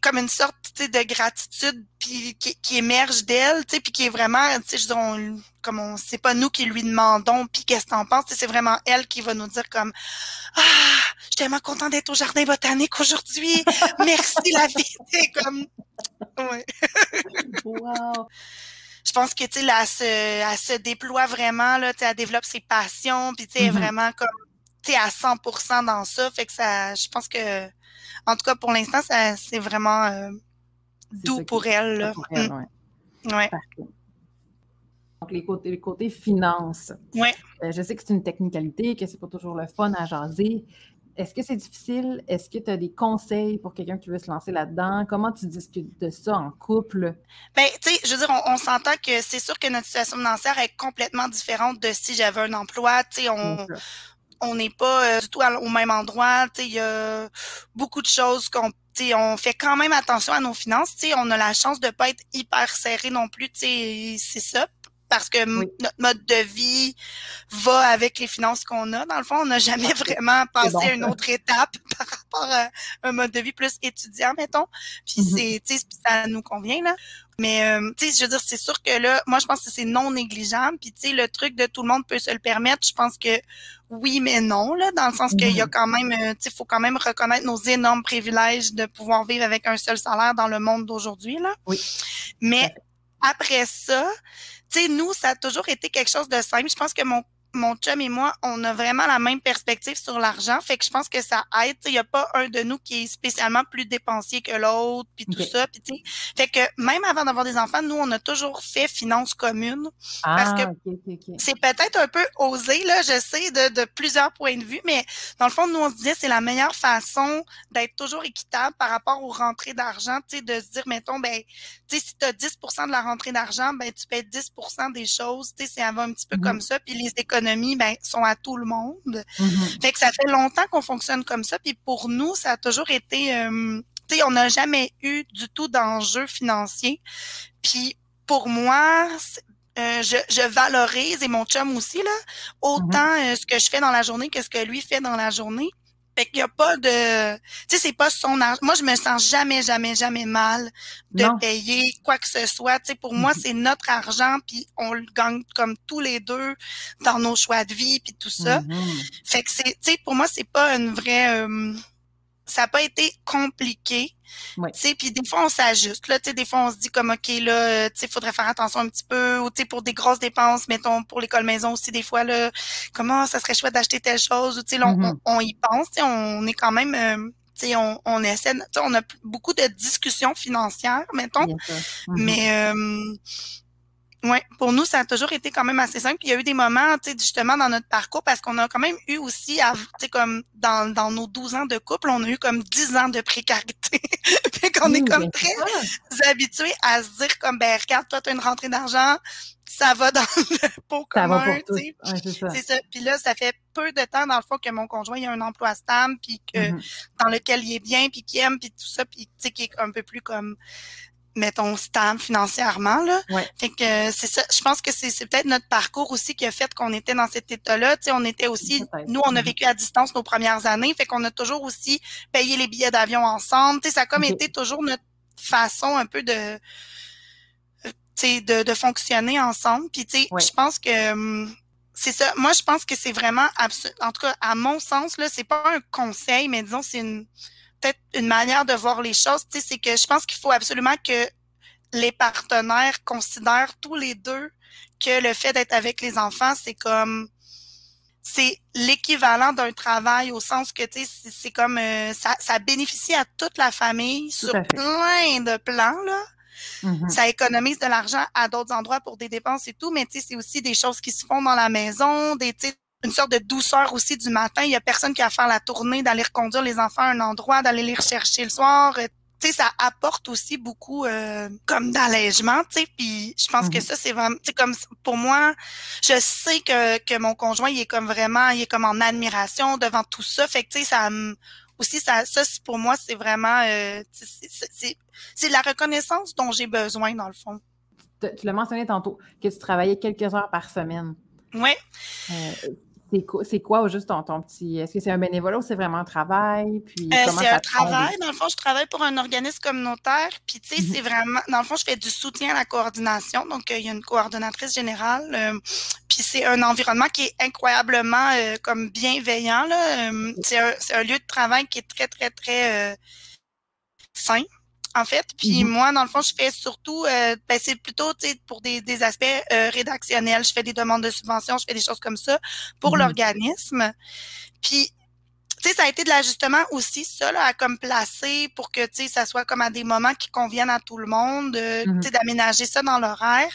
comme une sorte de gratitude puis qui, qui émerge d'elle, tu sais, puis qui est vraiment, tu sais, je comme on, c'est pas nous qui lui demandons, puis qu'est-ce que t'en penses, c'est vraiment elle qui va nous dire comme, ah, je suis tellement content d'être au jardin botanique aujourd'hui, merci la vie, comme, ouais. wow. Je pense que tu sais, elle se, elle se déploie vraiment là, tu elle développe ses passions, puis tu sais, mm-hmm. vraiment comme, tu à 100% dans ça, fait que ça, je pense que en tout cas, pour l'instant, c'est vraiment euh, doux pour elle. Là. Mm. ouais. Donc, les côtés, les côtés finances. Ouais. Euh, je sais que c'est une technicalité, que c'est pas toujours le fun à jaser. Est-ce que c'est difficile? Est-ce que tu as des conseils pour quelqu'un qui veut se lancer là-dedans? Comment tu discutes de ça en couple? Bien, tu sais, je veux dire, on, s'entend que c'est sûr que notre situation financière est complètement différente de si j'avais un emploi. Tu sais, on, on n'est pas euh, du tout au même endroit. Il y a beaucoup de choses qu'on on fait quand même attention à nos finances. On a la chance de pas être hyper serré non plus. C'est ça. Parce que notre mode de vie va avec les finances qu'on a. Dans le fond, on n'a jamais vraiment pensé à une autre étape par rapport à un mode de vie plus étudiant, mettons. Puis mm-hmm. c'est, ça nous convient, là. Mais euh, tu sais, je veux dire, c'est sûr que là, moi je pense que c'est non négligeable. Puis tu sais, le truc de tout le monde peut se le permettre, je pense que oui, mais non, là, dans le sens qu'il y a mm-hmm. quand même, euh, tu sais, faut quand même reconnaître nos énormes privilèges de pouvoir vivre avec un seul salaire dans le monde d'aujourd'hui, là. Oui. Mais après ça, nous, ça a toujours été quelque chose de simple. Je pense que mon mon chum et moi, on a vraiment la même perspective sur l'argent. Fait que je pense que ça aide. Il n'y a pas un de nous qui est spécialement plus dépensier que l'autre, puis tout ça. Puis, fait que même avant d'avoir des enfants, nous, on a toujours fait finance commune. parce que ah, c'est peut-être un peu osé, là, je sais, de, de, plusieurs points de vue, mais dans le fond, nous, on se disait c'est la meilleure façon d'être toujours équitable par rapport aux rentrées d'argent, tu sais, de se dire, mettons, ben, tu sais, si tu as 10% de la rentrée d'argent, ben, tu payes 10% des choses, tu sais, c'est un petit peu mm-hmm. comme ça. Puis les économies ben, sont à tout le monde. Mm-hmm. Fait que ça fait longtemps qu'on fonctionne comme ça. Puis pour nous, ça a toujours été, euh, tu sais, on n'a jamais eu du tout d'enjeu financier. Puis pour moi, euh, je, je, valorise, et mon chum aussi, là, autant mm-hmm. euh, ce que je fais dans la journée que ce que lui fait dans la journée. Fait qu'il n'y a pas de... Tu sais, c'est pas son argent. Moi, je me sens jamais, jamais, jamais mal de payer quoi que ce soit. Tu sais, pour moi, mm-hmm. c'est notre argent, puis on le gagne comme tous les deux dans nos choix de vie, puis tout ça. Mm-hmm. Fait que c'est... Tu sais, pour moi, c'est pas une vraie... Euh, ça n'a pas été compliqué. Oui. Puis des fois, on s'ajuste. Là, des fois, on se dit comme OK, là, il faudrait faire attention un petit peu. Ou pour des grosses dépenses, mettons pour l'école maison aussi, des fois, là, comment ça serait chouette d'acheter telle chose. Ou là, on, mm-hmm. on, y pense. On est quand même. Euh, on, on essaie, on a beaucoup de discussions financières, mettons. Mm-hmm. Mais euh, oui, pour nous, ça a toujours été quand même assez simple. Il y a eu des moments, tu sais, justement, dans notre parcours, parce qu'on a quand même eu aussi, tu sais, comme dans, dans nos 12 ans de couple, on a eu comme 10 ans de précarité. fait qu'on est comme très habitués à se dire comme, ben, regarde, toi, tu as une rentrée d'argent, ça va dans le pot commun, tu sais. c'est ça. Puis là, ça fait peu de temps, dans le fond, que mon conjoint, il a un emploi stable, puis que, mm-hmm. dans lequel il est bien, puis qu'il aime, puis tout ça, puis tu sais, qui est un peu plus comme mettons, stable financièrement. Là. Fait que euh, c'est ça. Je pense que c'est peut-être notre parcours aussi qui a fait qu'on était dans cet état-là. Tu sais, on était aussi, nous, on a mm-hmm. vécu à distance nos premières années. Fait qu'on a toujours aussi payé les billets d'avion ensemble. Tu sais, ça a comme été toujours notre façon un peu de euh, de, de fonctionner ensemble. Puis tu sais, je pense que hum, c'est ça. Moi, je pense que c'est vraiment en tout cas, à mon sens, là, c'est pas un conseil, mais disons, c'est une peut-être une manière de voir les choses, c'est que je pense qu'il faut absolument que les partenaires considèrent tous les deux que le fait d'être avec les enfants, c'est comme c'est l'équivalent d'un travail au sens que tu sais c'est comme euh, ça, ça bénéficie à toute la famille sur plein de plans là. Mm-hmm. Ça économise de l'argent à d'autres endroits pour des dépenses et tout, mais tu sais c'est aussi des choses qui se font dans la maison, des une sorte de douceur aussi du matin. Il y a personne qui a à faire la tournée, d'aller reconduire les enfants à un endroit, d'aller les rechercher le soir. Euh, tu sais, ça apporte aussi beaucoup euh, comme d'allègement, tu sais. Puis je pense que mhm. ça, c'est vraiment, tu sais, comme pour moi, je sais que, que mon conjoint, il est comme vraiment, il est comme en admiration devant tout ça. Fait que tu sais, ça aussi ça, ça pour moi, c'est vraiment, euh, c'est la reconnaissance dont j'ai besoin dans le fond. Tu l'as mentionné tantôt que tu travaillais quelques heures par semaine. Oui. C'est quoi, au juste ton, ton petit. Est-ce que c'est un bénévolat ou c'est vraiment un travail? Puis euh, c'est un travail. Dans le fond, je travaille pour un organisme communautaire. Puis, tu sais, mhm. c'est vraiment. Dans le fond, je fais du soutien à la coordination. Donc, euh, il y a une coordonnatrice générale. Euh, puis, c'est un environnement qui est incroyablement comme bienveillant. c'est un, un, lieu de travail qui est très, très, très sain en fait. Puis mhm. moi, dans le fond, je fais surtout, euh, ben, c'est plutôt pour des, des aspects euh, rédactionnels. Je fais des demandes de subventions, je fais des choses comme ça pour mhm. l'organisme. Puis tu sais, ça a été de l'ajustement aussi, ça, là, à comme placer pour que, tu sais, ça soit comme à des moments qui conviennent à tout le monde, euh, tu sais, mhm. d'aménager ça dans l'horaire.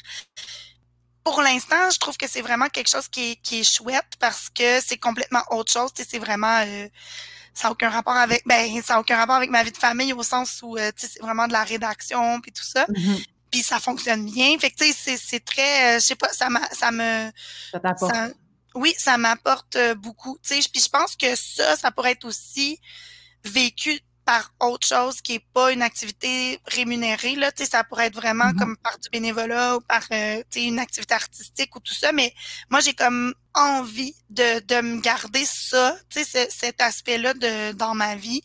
Pour l'instant, je trouve que c'est vraiment quelque chose qui est, qui est chouette parce que c'est complètement autre chose, tu sais, c'est vraiment ça n'a aucun rapport avec ben ça a aucun rapport avec ma vie de famille au sens où euh, c'est vraiment de la rédaction puis tout ça. Mm-hmm. Puis ça fonctionne bien. Fait que tu sais c'est très euh, je sais pas ça ça me ça oui, ça m'apporte euh, beaucoup, tu sais puis je pense que ça ça pourrait être aussi vécu par autre chose qui est pas une activité rémunérée là, tu sais ça pourrait être vraiment Mhm. comme par du bénévolat ou par euh, tu sais une activité artistique ou tout ça mais moi j'ai comme envie de, de me garder ça, tu sais ce- cet aspect-là de dans ma vie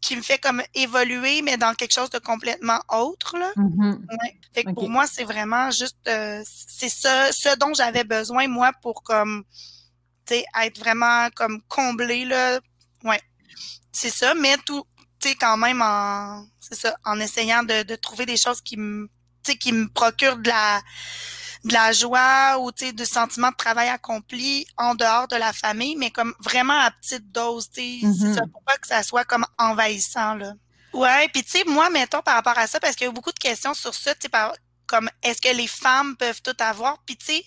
qui me fait comme évoluer mais dans quelque chose de complètement autre là. Mhm. Ouais. Fait que pour moi, c'est vraiment juste euh, c'est ça ce dont j'avais besoin moi pour comme tu sais être vraiment comme comblé là. Ouais. C'est ça, mais tout tu sais quand même en c'est ça en essayant de, de trouver des choses qui me qui me procurent de la de la joie ou tu sais du sentiment de travail accompli en dehors de la famille mais comme vraiment à petite dose tu sais Mhm. c'est ça pour pas que ça soit comme envahissant là. Ouais, puis tu sais, moi, mettons par rapport à ça, parce qu'il y a eu beaucoup de questions sur ça, tu sais, par- comme est-ce que les femmes peuvent tout avoir? Puis tu sais,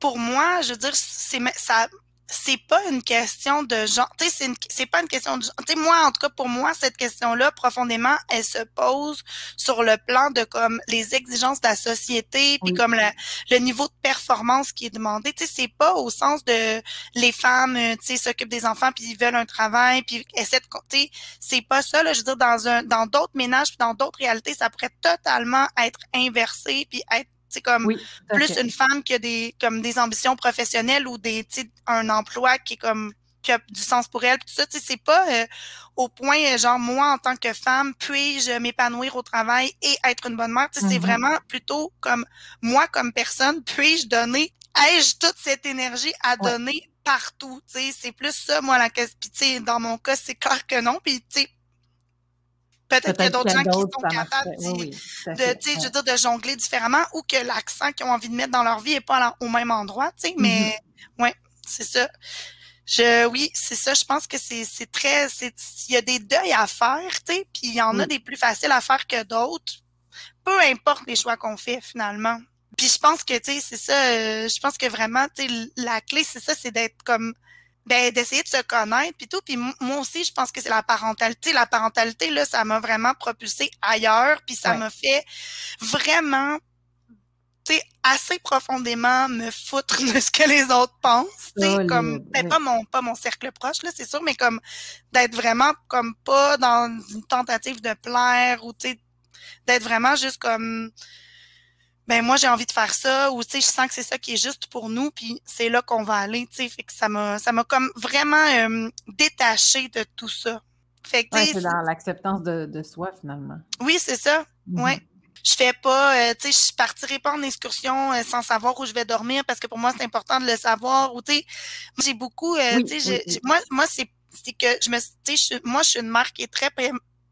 pour moi, je veux dire, c'est ça, c'est pas une question de genre, tu sais, c'est une- c'est pas une question de genre. Tu sais, moi, en tout cas, pour moi, cette question-là, profondément, elle se pose sur le plan de comme les exigences de la société, puis Oui. comme la- le niveau de performance qui est demandé. Tu sais, c'est pas au sens de les femmes, euh, tu sais, s'occupent des enfants puis ils veulent un travail puis essaient de compter. C'est pas ça, là. Je veux dire, dans un, dans d'autres ménages puis dans d'autres réalités, ça pourrait totalement être inversé puis être, tu sais, comme Oui, plus une femme qui a des, comme des ambitions professionnelles ou des, un emploi qui est comme, qui a du sens pour elle, tout ça, tu sais, c'est pas euh, au point, euh, genre, moi, en tant que femme, puis-je m'épanouir au travail et être une bonne mère, tu sais, c'est Mhm. vraiment plutôt comme, moi, comme personne, puis-je donner, ai-je toute cette énergie à Ouais. donner partout, tu sais, c'est plus ça, moi, la question, puis tu sais, dans mon cas, c'est clair que non, puis tu sais, peut-être qu'il y a d'autres gens qui sont capables Oui, oui, de, fait. tu sais, je Ouais. veux dire, de jongler différemment ou que l'accent qu'ils ont envie de mettre dans leur vie est pas au même endroit, tu sais, mais ouais, c'est ça. Je, oui, c'est ça. Je pense que c'est, c'est très, c'est, il y a des deuils à faire, tu sais, puis il y en a des plus faciles à faire que d'autres. Peu importe les choix qu'on fait finalement. Puis je pense que, tu sais, c'est ça. euh, je pense que vraiment, tu sais, la clé, c'est ça, c'est d'être comme ben, d'essayer de se connaître puis tout puis moi aussi je pense que c'est la parentalité la parentalité là ça m'a vraiment propulsé ailleurs puis ça Ouais. m'a fait vraiment tu sais assez profondément me foutre de ce que les autres pensent tu sais comme ben pas mon pas mon cercle proche là c'est sûr mais comme d'être vraiment comme pas dans une tentative de plaire ou tu sais d'être vraiment juste comme ben moi j'ai envie de faire ça ou tu sais je sens que c'est ça qui est juste pour nous puis c'est là qu'on va aller tu sais fait que ça m'a ça m'a comme vraiment euh, détaché de tout ça fait que tu Ouais, c'est dans l'acceptance de, de soi, finalement. oui c'est ça Mhm. ouais je fais pas euh, tu sais je partirai pas en excursion euh, sans savoir où je vais dormir parce que pour moi c'est important de le savoir ou tu sais moi, j'ai beaucoup euh, Oui, tu sais oui, moi moi c'est c'est que je me tu sais moi je suis une mère qui est très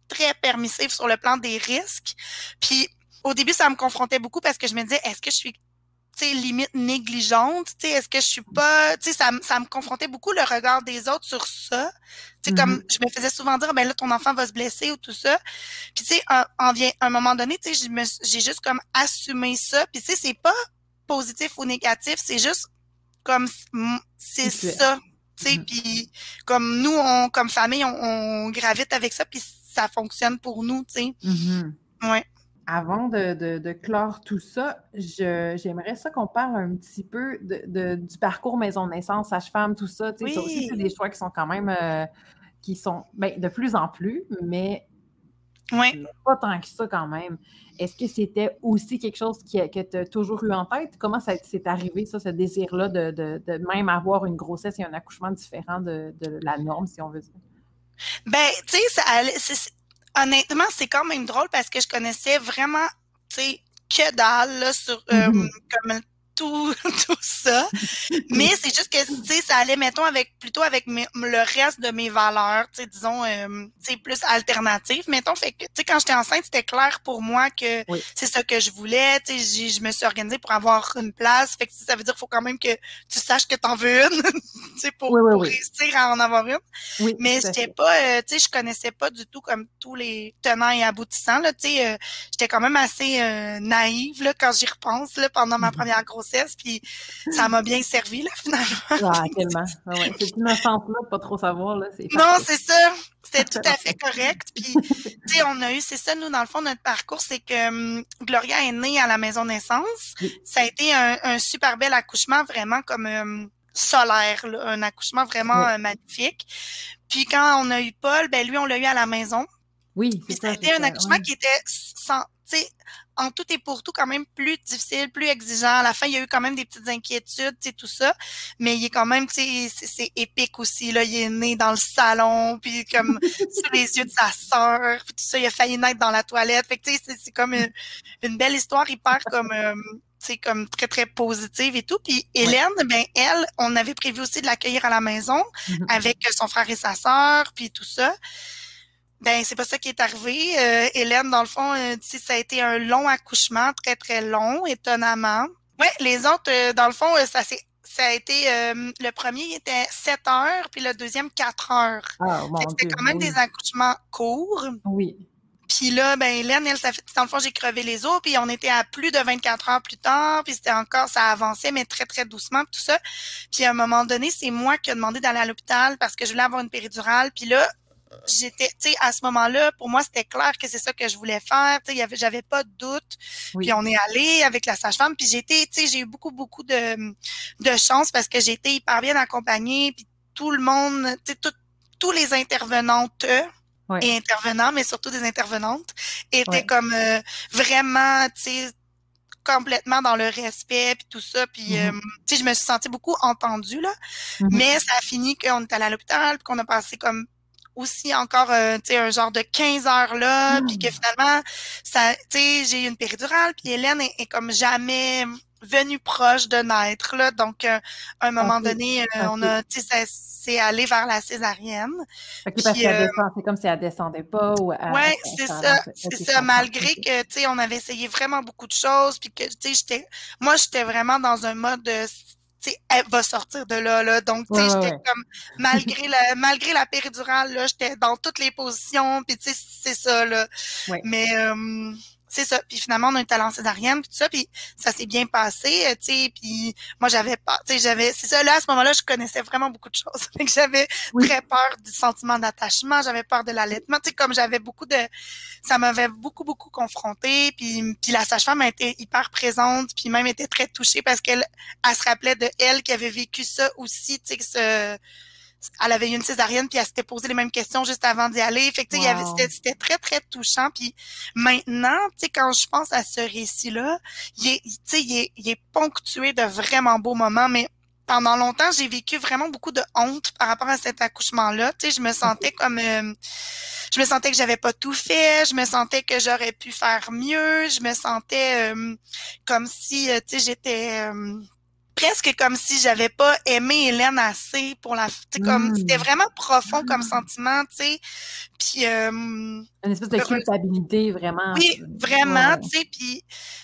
très permissive sur le plan des risques puis au début ça me confrontait beaucoup parce que je me disais est-ce que je suis tu sais limite négligente? Tu sais est-ce que je suis pas tu sais ça me- ça me confrontait beaucoup le regard des autres sur ça. Tu sais Mhm. comme je me faisais souvent dire ben là ton enfant va se blesser ou tout ça. Puis tu sais en, en vient un moment donné tu sais j'ai juste comme assumé ça. Puis tu sais c'est pas positif ou négatif c'est juste comme mm, c'est ça. Tu sais Mhm. puis comme nous on comme famille on, on gravite avec ça puis ça fonctionne pour nous tu sais. Mhm. ouais Avant de, de- de clore tout ça, j'aimerais ça qu'on parle un petit peu de, du parcours maison de naissance, sage-femme, tout ça. Sais, Ça aussi, Oui. c'est des choix qui sont quand même euh, qui sont ben, de plus en plus, mais pas tant que ça quand même. Est-ce que c'était aussi quelque chose qui, que tu as toujours eu en tête? Comment ça s'est arrivé, ça, ce désir-là de, de- de même avoir une grossesse et un accouchement différent de, de la norme, si on veut dire? Ben, tu sais, honnêtement, c'est quand même drôle parce que je connaissais vraiment, tu sais, que dalle là, sur euh, Mhm. comme tout, tout ça. Mais c'est juste que, tu sais, ça allait, mettons, avec plutôt avec mes- le reste de mes valeurs, tu sais, disons, euh, tu sais, plus alternatives, mettons. Fait que, tu sais, quand j'étais enceinte, c'était clair pour moi que Oui. c'est ça que je voulais. Tu sais, je me suis organisée pour avoir une place. Fait que ça veut dire qu'il faut quand même que tu saches que t'en veux une, tu sais, pour, Oui, oui, pour oui. réussir à en avoir une. Mais j'étais pas, euh, tu sais, je connaissais pas du tout comme tous les tenants et aboutissants, là, tu sais, euh, j'étais quand même assez euh, naïve, là, quand j'y repense, là, pendant ma Mhm. première grossesse, puis ça m'a bien servi, là, finalement. Ah, tellement. Ah ouais. Cette innocence-là pas trop savoir, là, Non, c'est ça. C'était tout à fait correct. Puis, tu sais, on a eu, c'est ça, nous, dans le fond, notre parcours, c'est que hum, Gloria est née à la maison naissance. Ça a été un, un super bel accouchement, vraiment comme hum, solaire, là, un accouchement vraiment Oui. euh, magnifique. Puis quand on a eu Paul, ben lui, on l'a eu à la maison. Oui, c'est ça. Été un accouchement qui était sans, en tout et pour tout quand même plus difficile, plus exigeant. À la fin, il y a eu quand même des petites inquiétudes, tu tout ça. Mais il est quand même, tu sais, c'est épique aussi, là. Il est né dans le salon, puis comme sur les yeux de sa sœur, puis tout ça. Il a failli naître dans la toilette. Fait que, tu sais, c'est comme une, belle histoire hyper comme... Euh, sais, comme très, très positive et tout. Puis Hélène, ben elle, on avait prévu aussi de l'accueillir à la maison mm-hmm. avec son frère et sa sœur, puis tout ça. Ben, c'est pas ça qui est arrivé. Euh, Hélène, dans le fond, euh, ça a été un long accouchement, très, très long, étonnamment. Ouais, les autres, euh, dans le fond, euh, ça s'est ça a été le premier était 7 heures, puis le deuxième 4 heures. Ah, C'était quand même des accouchements courts. Oui. Puis là, ben Hélène, elle, ça fait, dans le fond, j'ai crevé les os, puis on était à plus de 24 heures plus tard, puis c'était encore, ça avançait, mais très, très doucement, tout ça. Puis à un moment donné, c'est moi qui ai demandé d'aller à l'hôpital parce que je voulais avoir une péridurale. Puis là, j'étais, tu sais, à ce moment-là, pour moi, c'était clair que c'est ça que je voulais faire. Tu sais, j'avais pas de doute. Puis on est allé avec la sage-femme. Puis j'étais, tu sais, j'ai eu beaucoup, beaucoup de, de chance parce que j'étais hyper bien accompagnée. Puis tout le monde, tu sais, tous les intervenantes et intervenants, mais surtout des intervenantes, étaient comme euh, vraiment, tu sais, complètement dans le respect puis tout ça puis mm-hmm. euh, tu sais je me suis sentie beaucoup entendue là mm-hmm. mais ça a fini qu'on est allé à l'hôpital puis qu'on a passé comme aussi encore euh, tu sais un genre de 15 heures là puis que finalement ça tu sais j'ai eu une péridurale puis Hélène est comme jamais venu proche de naître là. Donc euh, à un moment donné euh, on a tu sais c'est allé vers la césarienne parce que euh, c'est comme si elle descendait pas ou ouais c'est ça c'est ça malgré que tu sais on avait essayé vraiment beaucoup de choses puis que tu sais j'étais moi j'étais vraiment dans un mode de elle va sortir de là, là. Donc, tu sais, j'étais comme, malgré la, malgré la péridurale, là, j'étais dans toutes les positions, puis c'est ça, là. Mais, c'est ça. Puis finalement, on est allé en césarienne, puis tout ça, puis ça s'est bien passé, euh, tu sais. Puis moi, j'avais pas, tu sais, j'avais, c'est ça. Là, à ce moment-là, je connaissais vraiment beaucoup de choses. Fait que j'avais très peur du sentiment d'attachement, j'avais peur de l'allaitement, tu sais, comme j'avais beaucoup de, ça m'avait beaucoup beaucoup confronté. Puis puis la sage-femme a été hyper présente, puis même était très touchée parce qu'elle, elle se rappelait de elle qui avait vécu ça aussi, tu sais, ce elle avait eu une césarienne puis elle s'était posé les mêmes questions juste avant d'y aller. Fait que wow. c'était très très touchant. Puis maintenant, tu sais, quand je pense à ce récit-là, il est, il est, il est ponctué de vraiment beaux moments, mais pendant longtemps, j'ai vécu vraiment beaucoup de honte par rapport à cet accouchement-là. Tu sais, je me sentais comme, euh, je me sentais que j'avais pas tout fait, je me sentais que j'aurais pu faire mieux, je me sentais euh, comme si, euh, tu sais, j'étais presque comme si j'avais pas aimé Hélène assez pour la comme c'était mmh. vraiment profond comme mmh. sentiment tu sais puis euh, une espèce de culpabilité vraiment oui vraiment tu sais puis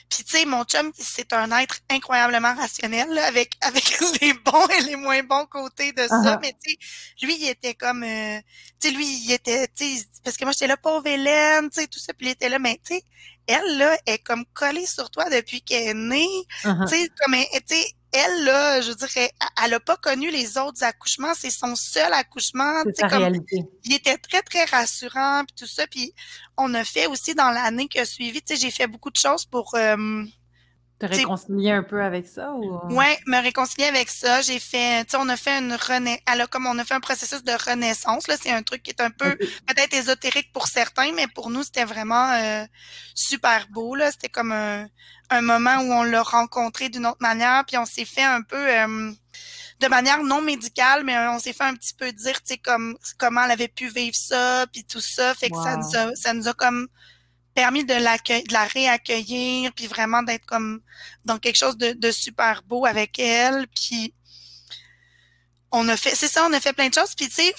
puis tu sais mon chum c'est un être incroyablement rationnel avec avec les bons et les moins bons côtés de ça uh-huh. mais tu sais lui il était comme euh, tu sais lui il était tu sais parce que moi j'étais là pauvre Hélène tu sais tout ça puis il était là mais tu sais elle là est comme collée sur toi depuis qu'elle est née uh-huh. tu sais comme tu sais elle, là, je dirais, elle n'a pas connu les autres accouchements. C'est son seul accouchement. C'est comme, réalité. Il était très, très rassurant, puis tout ça. Puis on a fait aussi dans l'année qui a suivi, tu sais, j'ai fait beaucoup de choses pour... Euh, te réconcilier un peu avec ça ou Ouais, me réconcilier avec ça. J'ai fait, tu sais, on a fait une renaissance. Alors comme on a fait un processus de renaissance là, c'est un truc qui est un peu peut-être ésotérique pour certains, mais pour nous c'était vraiment euh, super beau là. C'était comme un, un moment où on l'a rencontré d'une autre manière, puis on s'est fait un peu euh, de manière non médicale, mais on s'est fait un petit peu dire, tu sais, comme comment elle avait pu vivre ça, puis tout ça, fait que ça nous a, ça nous a comme permis de l'accueillir, de la réaccueillir, puis vraiment d'être comme dans quelque chose de, de super beau avec elle, puis on a fait, c'est ça, on a fait plein de choses, puis tu sais,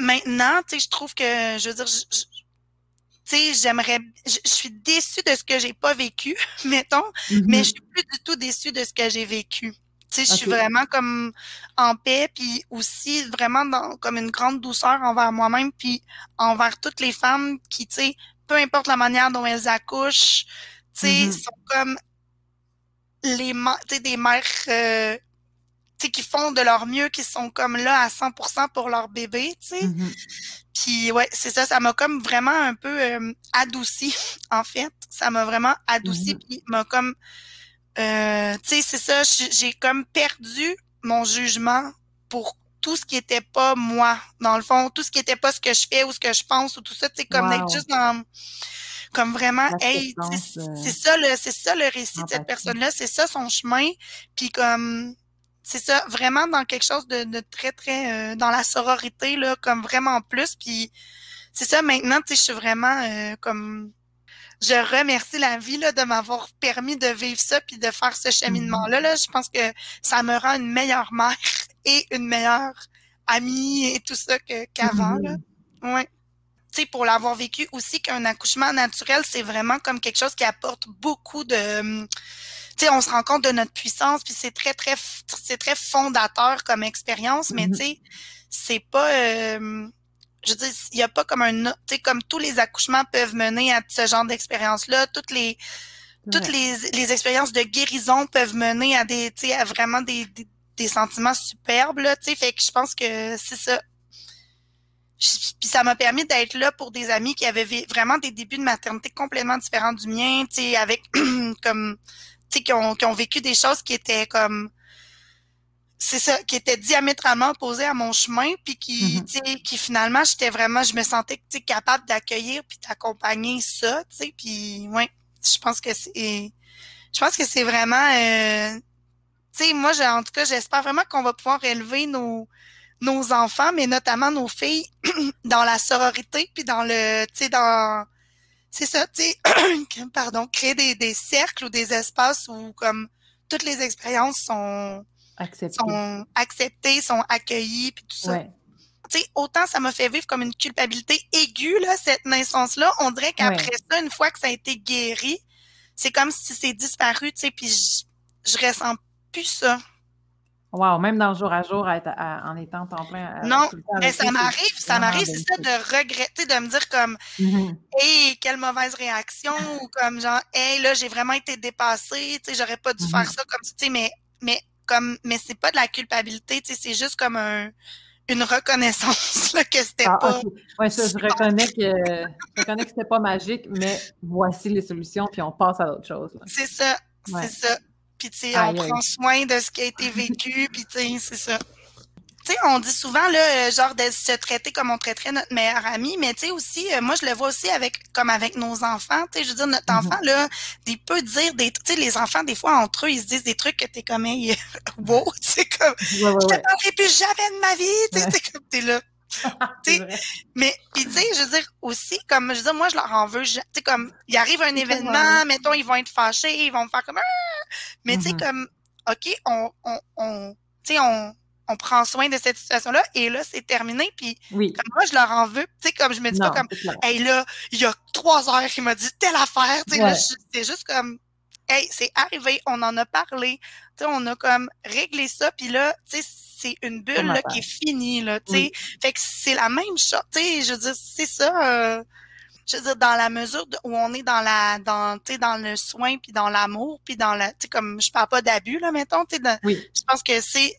maintenant, tu sais, je trouve que, je veux dire, je, tu sais, j'aimerais, je, suis déçue de ce que j'ai pas vécu, mettons, mm-hmm. mais je suis plus du tout déçue de ce que j'ai vécu. Tu sais, je suis vraiment comme en paix, puis aussi vraiment dans comme une grande douceur envers moi-même, puis envers toutes les femmes qui, tu sais, peu importe la manière dont elles accouchent, tu sais, mm-hmm. sont comme les, tu sais, des mères, euh, tu sais, qui font de leur mieux, qui sont comme là à 100% pour leur bébé, tu sais. Mm-hmm. Puis ouais, c'est ça, ça m'a comme vraiment un peu euh, adouci, en fait. Ça m'a vraiment adouci, mmh puis m'a comme... Euh, tu sais, c'est ça, j'ai comme perdu mon jugement pour tout ce qui était pas moi, dans le fond, tout ce qui était pas ce que je fais ou ce que je pense ou tout ça, tu sais, comme d'être juste dans comme vraiment hey c'est ça le c'est ça le récit de cette personne là c'est ça son chemin puis comme c'est ça vraiment dans quelque chose de, de très très euh, dans la sororité là comme vraiment plus puis c'est ça maintenant tu sais je suis vraiment euh, comme je remercie la vie là, de m'avoir permis de vivre ça puis de faire ce cheminement là là. Je pense que ça me rend une meilleure mère et une meilleure amie et tout ça qu'avant là mm-hmm. ouais pour l'avoir vécu aussi qu'un accouchement naturel, c'est vraiment comme quelque chose qui apporte beaucoup de hum, tu sais, on se rend compte de notre puissance, puis c'est très, très, c'est très fondateur comme expérience, mais mm-hmm. tu sais, c'est pas, euh, je veux dire, il y a pas comme un, tu sais, comme tous les accouchements peuvent mener à ce genre d'expérience-là, toutes les, toutes les, les expériences de guérison peuvent mener à des, tu sais, à vraiment des, des, des sentiments superbes, là, tu sais, fait que je pense que c'est ça, puis ça m'a permis d'être là pour des amis qui avaient vraiment des débuts de maternité complètement différents du mien, tu sais, avec comme, tu sais, qui ont, qui ont vécu des choses qui étaient comme, c'est ça, qui étaient diamétralement opposées à mon chemin, puis qui, mm-hmm. tu sais, qui finalement, j'étais vraiment, je me sentais, tu sais, capable d'accueillir puis d'accompagner ça, tu sais, puis ouais, je pense que c'est, je pense que c'est vraiment, euh, sais, moi, en tout cas, j'espère vraiment qu'on va pouvoir élever nos nos enfants, mais notamment nos filles, dans la sororité, puis dans le, tu sais, dans, c'est ça, tu sais, pardon, créer des, des cercles ou des espaces où comme toutes les expériences sont acceptées, sont, acceptées, sont accueillies, puis tout ça. Tu sais, autant ça m'a fait vivre comme une culpabilité aiguë, là, cette naissance-là. On dirait qu'après ça, une fois que ça a été guéri, c'est comme si c'est disparu, tu sais, puis je, je ressens plus ça. Wow, même dans le jour à jour, en étant temps plein. Non, mais ça m'arrive, ça m'arrive, c'est ça, de regretter, de me dire comme, mm-hmm. hey, quelle mauvaise réaction, ou comme genre, hey, là, j'ai vraiment été dépassée, tu sais, j'aurais pas dû faire mm-hmm. ça comme tu sais, mais, mais, comme, mais c'est pas de la culpabilité, tu sais, c'est juste comme un, une reconnaissance, là, que c'était ah, pas. Oui, ça, je reconnais que, je reconnais que c'était pas magique, mais voici les solutions, puis on passe à autre chose. C'est ça, c'est ça. Puis, tu sais, on prend soin de ce qui a été vécu, puis, tu sais, c'est ça. Tu sais, on dit souvent, là, euh, genre, de se traiter comme on traiterait notre meilleur ami, mais tu sais, aussi, euh, moi, je le vois aussi avec, comme avec nos enfants, tu sais, je veux dire, notre mm-hmm. enfant, là, il peut dire des, tu sais, les enfants, des fois, entre eux, ils se disent des trucs que t'es comme, hey, wow, tu sais, comme, je te parlerai plus jamais de ma vie, tu sais, comme, t'es là. mais puis tu sais, je veux dire aussi, comme je veux dire, moi je leur en veux. Tu sais, comme il arrive un événement, mettons, ils vont être fâchés, ils vont me faire comme ah! Mais tu sais, mm-hmm. comme OK, on, on, on tu sais, on, on prend soin de cette situation-là et là, c'est terminé. Puis comme moi, je leur en veux. Tu sais, comme je me dis pas comme Hey là, il y a trois heures qu'il m'a dit telle affaire. Tu sais, c'est juste comme Hey, c'est arrivé, on en a parlé. Tu sais, on a comme réglé ça, puis là, tu sais, c'est une bulle là, qui est finie, là, tu sais. Fait que c'est la même chose, tu sais, je veux dire, c'est ça, euh, je veux dire, dans la mesure où on est dans la, dans, tu sais, dans le soin, puis dans l'amour, puis dans la, tu sais, comme, je parle pas d'abus, là, mettons, tu sais, je pense que c'est,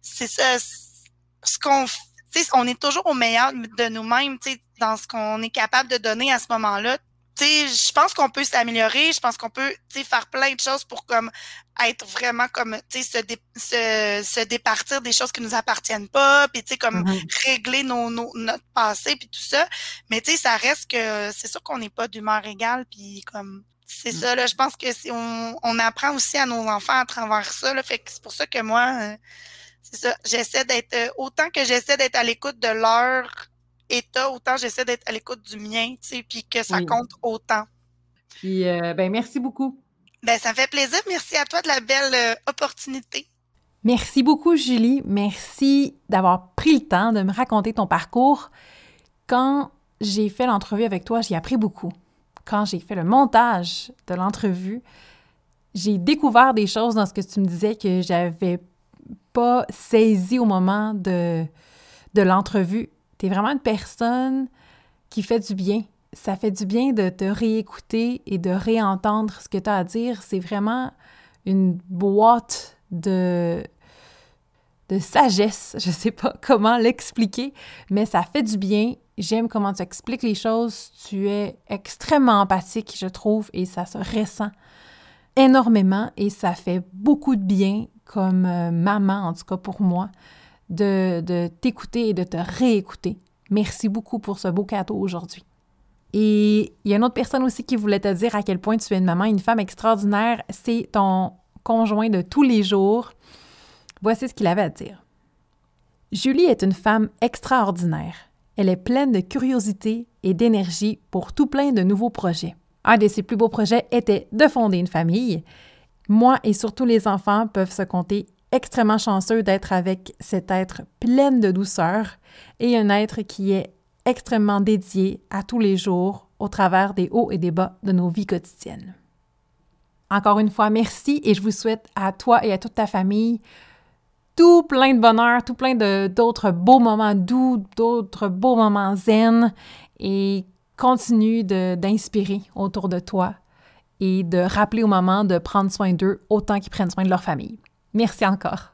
c'est ça, ce qu'on, tu sais, on est toujours au meilleur de nous-mêmes, tu sais, dans ce qu'on est capable de donner à ce moment-là, je pense qu'on peut s'améliorer, je pense qu'on peut, faire plein de choses pour comme être vraiment comme, tu sais, se, se, départir des choses qui nous appartiennent pas, puis comme mm-hmm. régler nos, nos, notre passé, puis tout ça. Mais ça reste que c'est sûr qu'on n'est pas d'humeur égale, puis comme c'est mm. ça, là, je pense que si on, on apprend aussi à nos enfants à travers ça, là, fait que c'est pour ça que moi, euh, c'est ça, j'essaie d'être, euh, autant que j'essaie d'être à l'écoute de leur état, autant j'essaie d'être à l'écoute du mien, tu sais, puis que ça compte autant. Puis, euh, ben, merci beaucoup. Ben, ça fait plaisir. Merci à toi de la belle euh, opportunité. Merci beaucoup, Julie. Merci d'avoir pris le temps de me raconter ton parcours. Quand j'ai fait l'entrevue avec toi, j'ai appris beaucoup. Quand j'ai fait le montage de l'entrevue, j'ai découvert des choses dans ce que tu me disais que j'avais pas saisi au moment de, de l'entrevue es vraiment une personne qui fait du bien. Ça fait du bien de te réécouter et de réentendre ce que tu as à dire. C'est vraiment une boîte de, de sagesse. Je ne sais pas comment l'expliquer, mais ça fait du bien. J'aime comment tu expliques les choses. Tu es extrêmement empathique, je trouve, et ça se ressent énormément et ça fait beaucoup de bien comme euh, maman, en tout cas pour moi, de, t'écouter et de te réécouter. Merci beaucoup pour ce beau cadeau aujourd'hui. Et il y a une autre personne aussi qui voulait te dire à quel point tu es une maman, une femme extraordinaire. C'est ton conjoint de tous les jours. Voici ce qu'il avait à dire. Julie est une femme extraordinaire. Elle est pleine de curiosité et d'énergie pour tout plein de nouveaux projets. Un de ses plus beaux projets était de fonder une famille. Moi et surtout les enfants peuvent se compter extrêmement chanceux d'être avec cet être plein de douceur et un être qui est extrêmement dédié à tous les jours au travers des hauts et des bas de nos vies quotidiennes. Encore une fois, merci et je vous souhaite à toi et à toute ta famille tout plein de bonheur, tout plein d'autres beaux moments doux, d'autres beaux moments zen et continue d'inspirer autour de toi et de rappeler au moment de prendre soin d'eux autant qu'ils prennent soin de leur famille. Merci encore.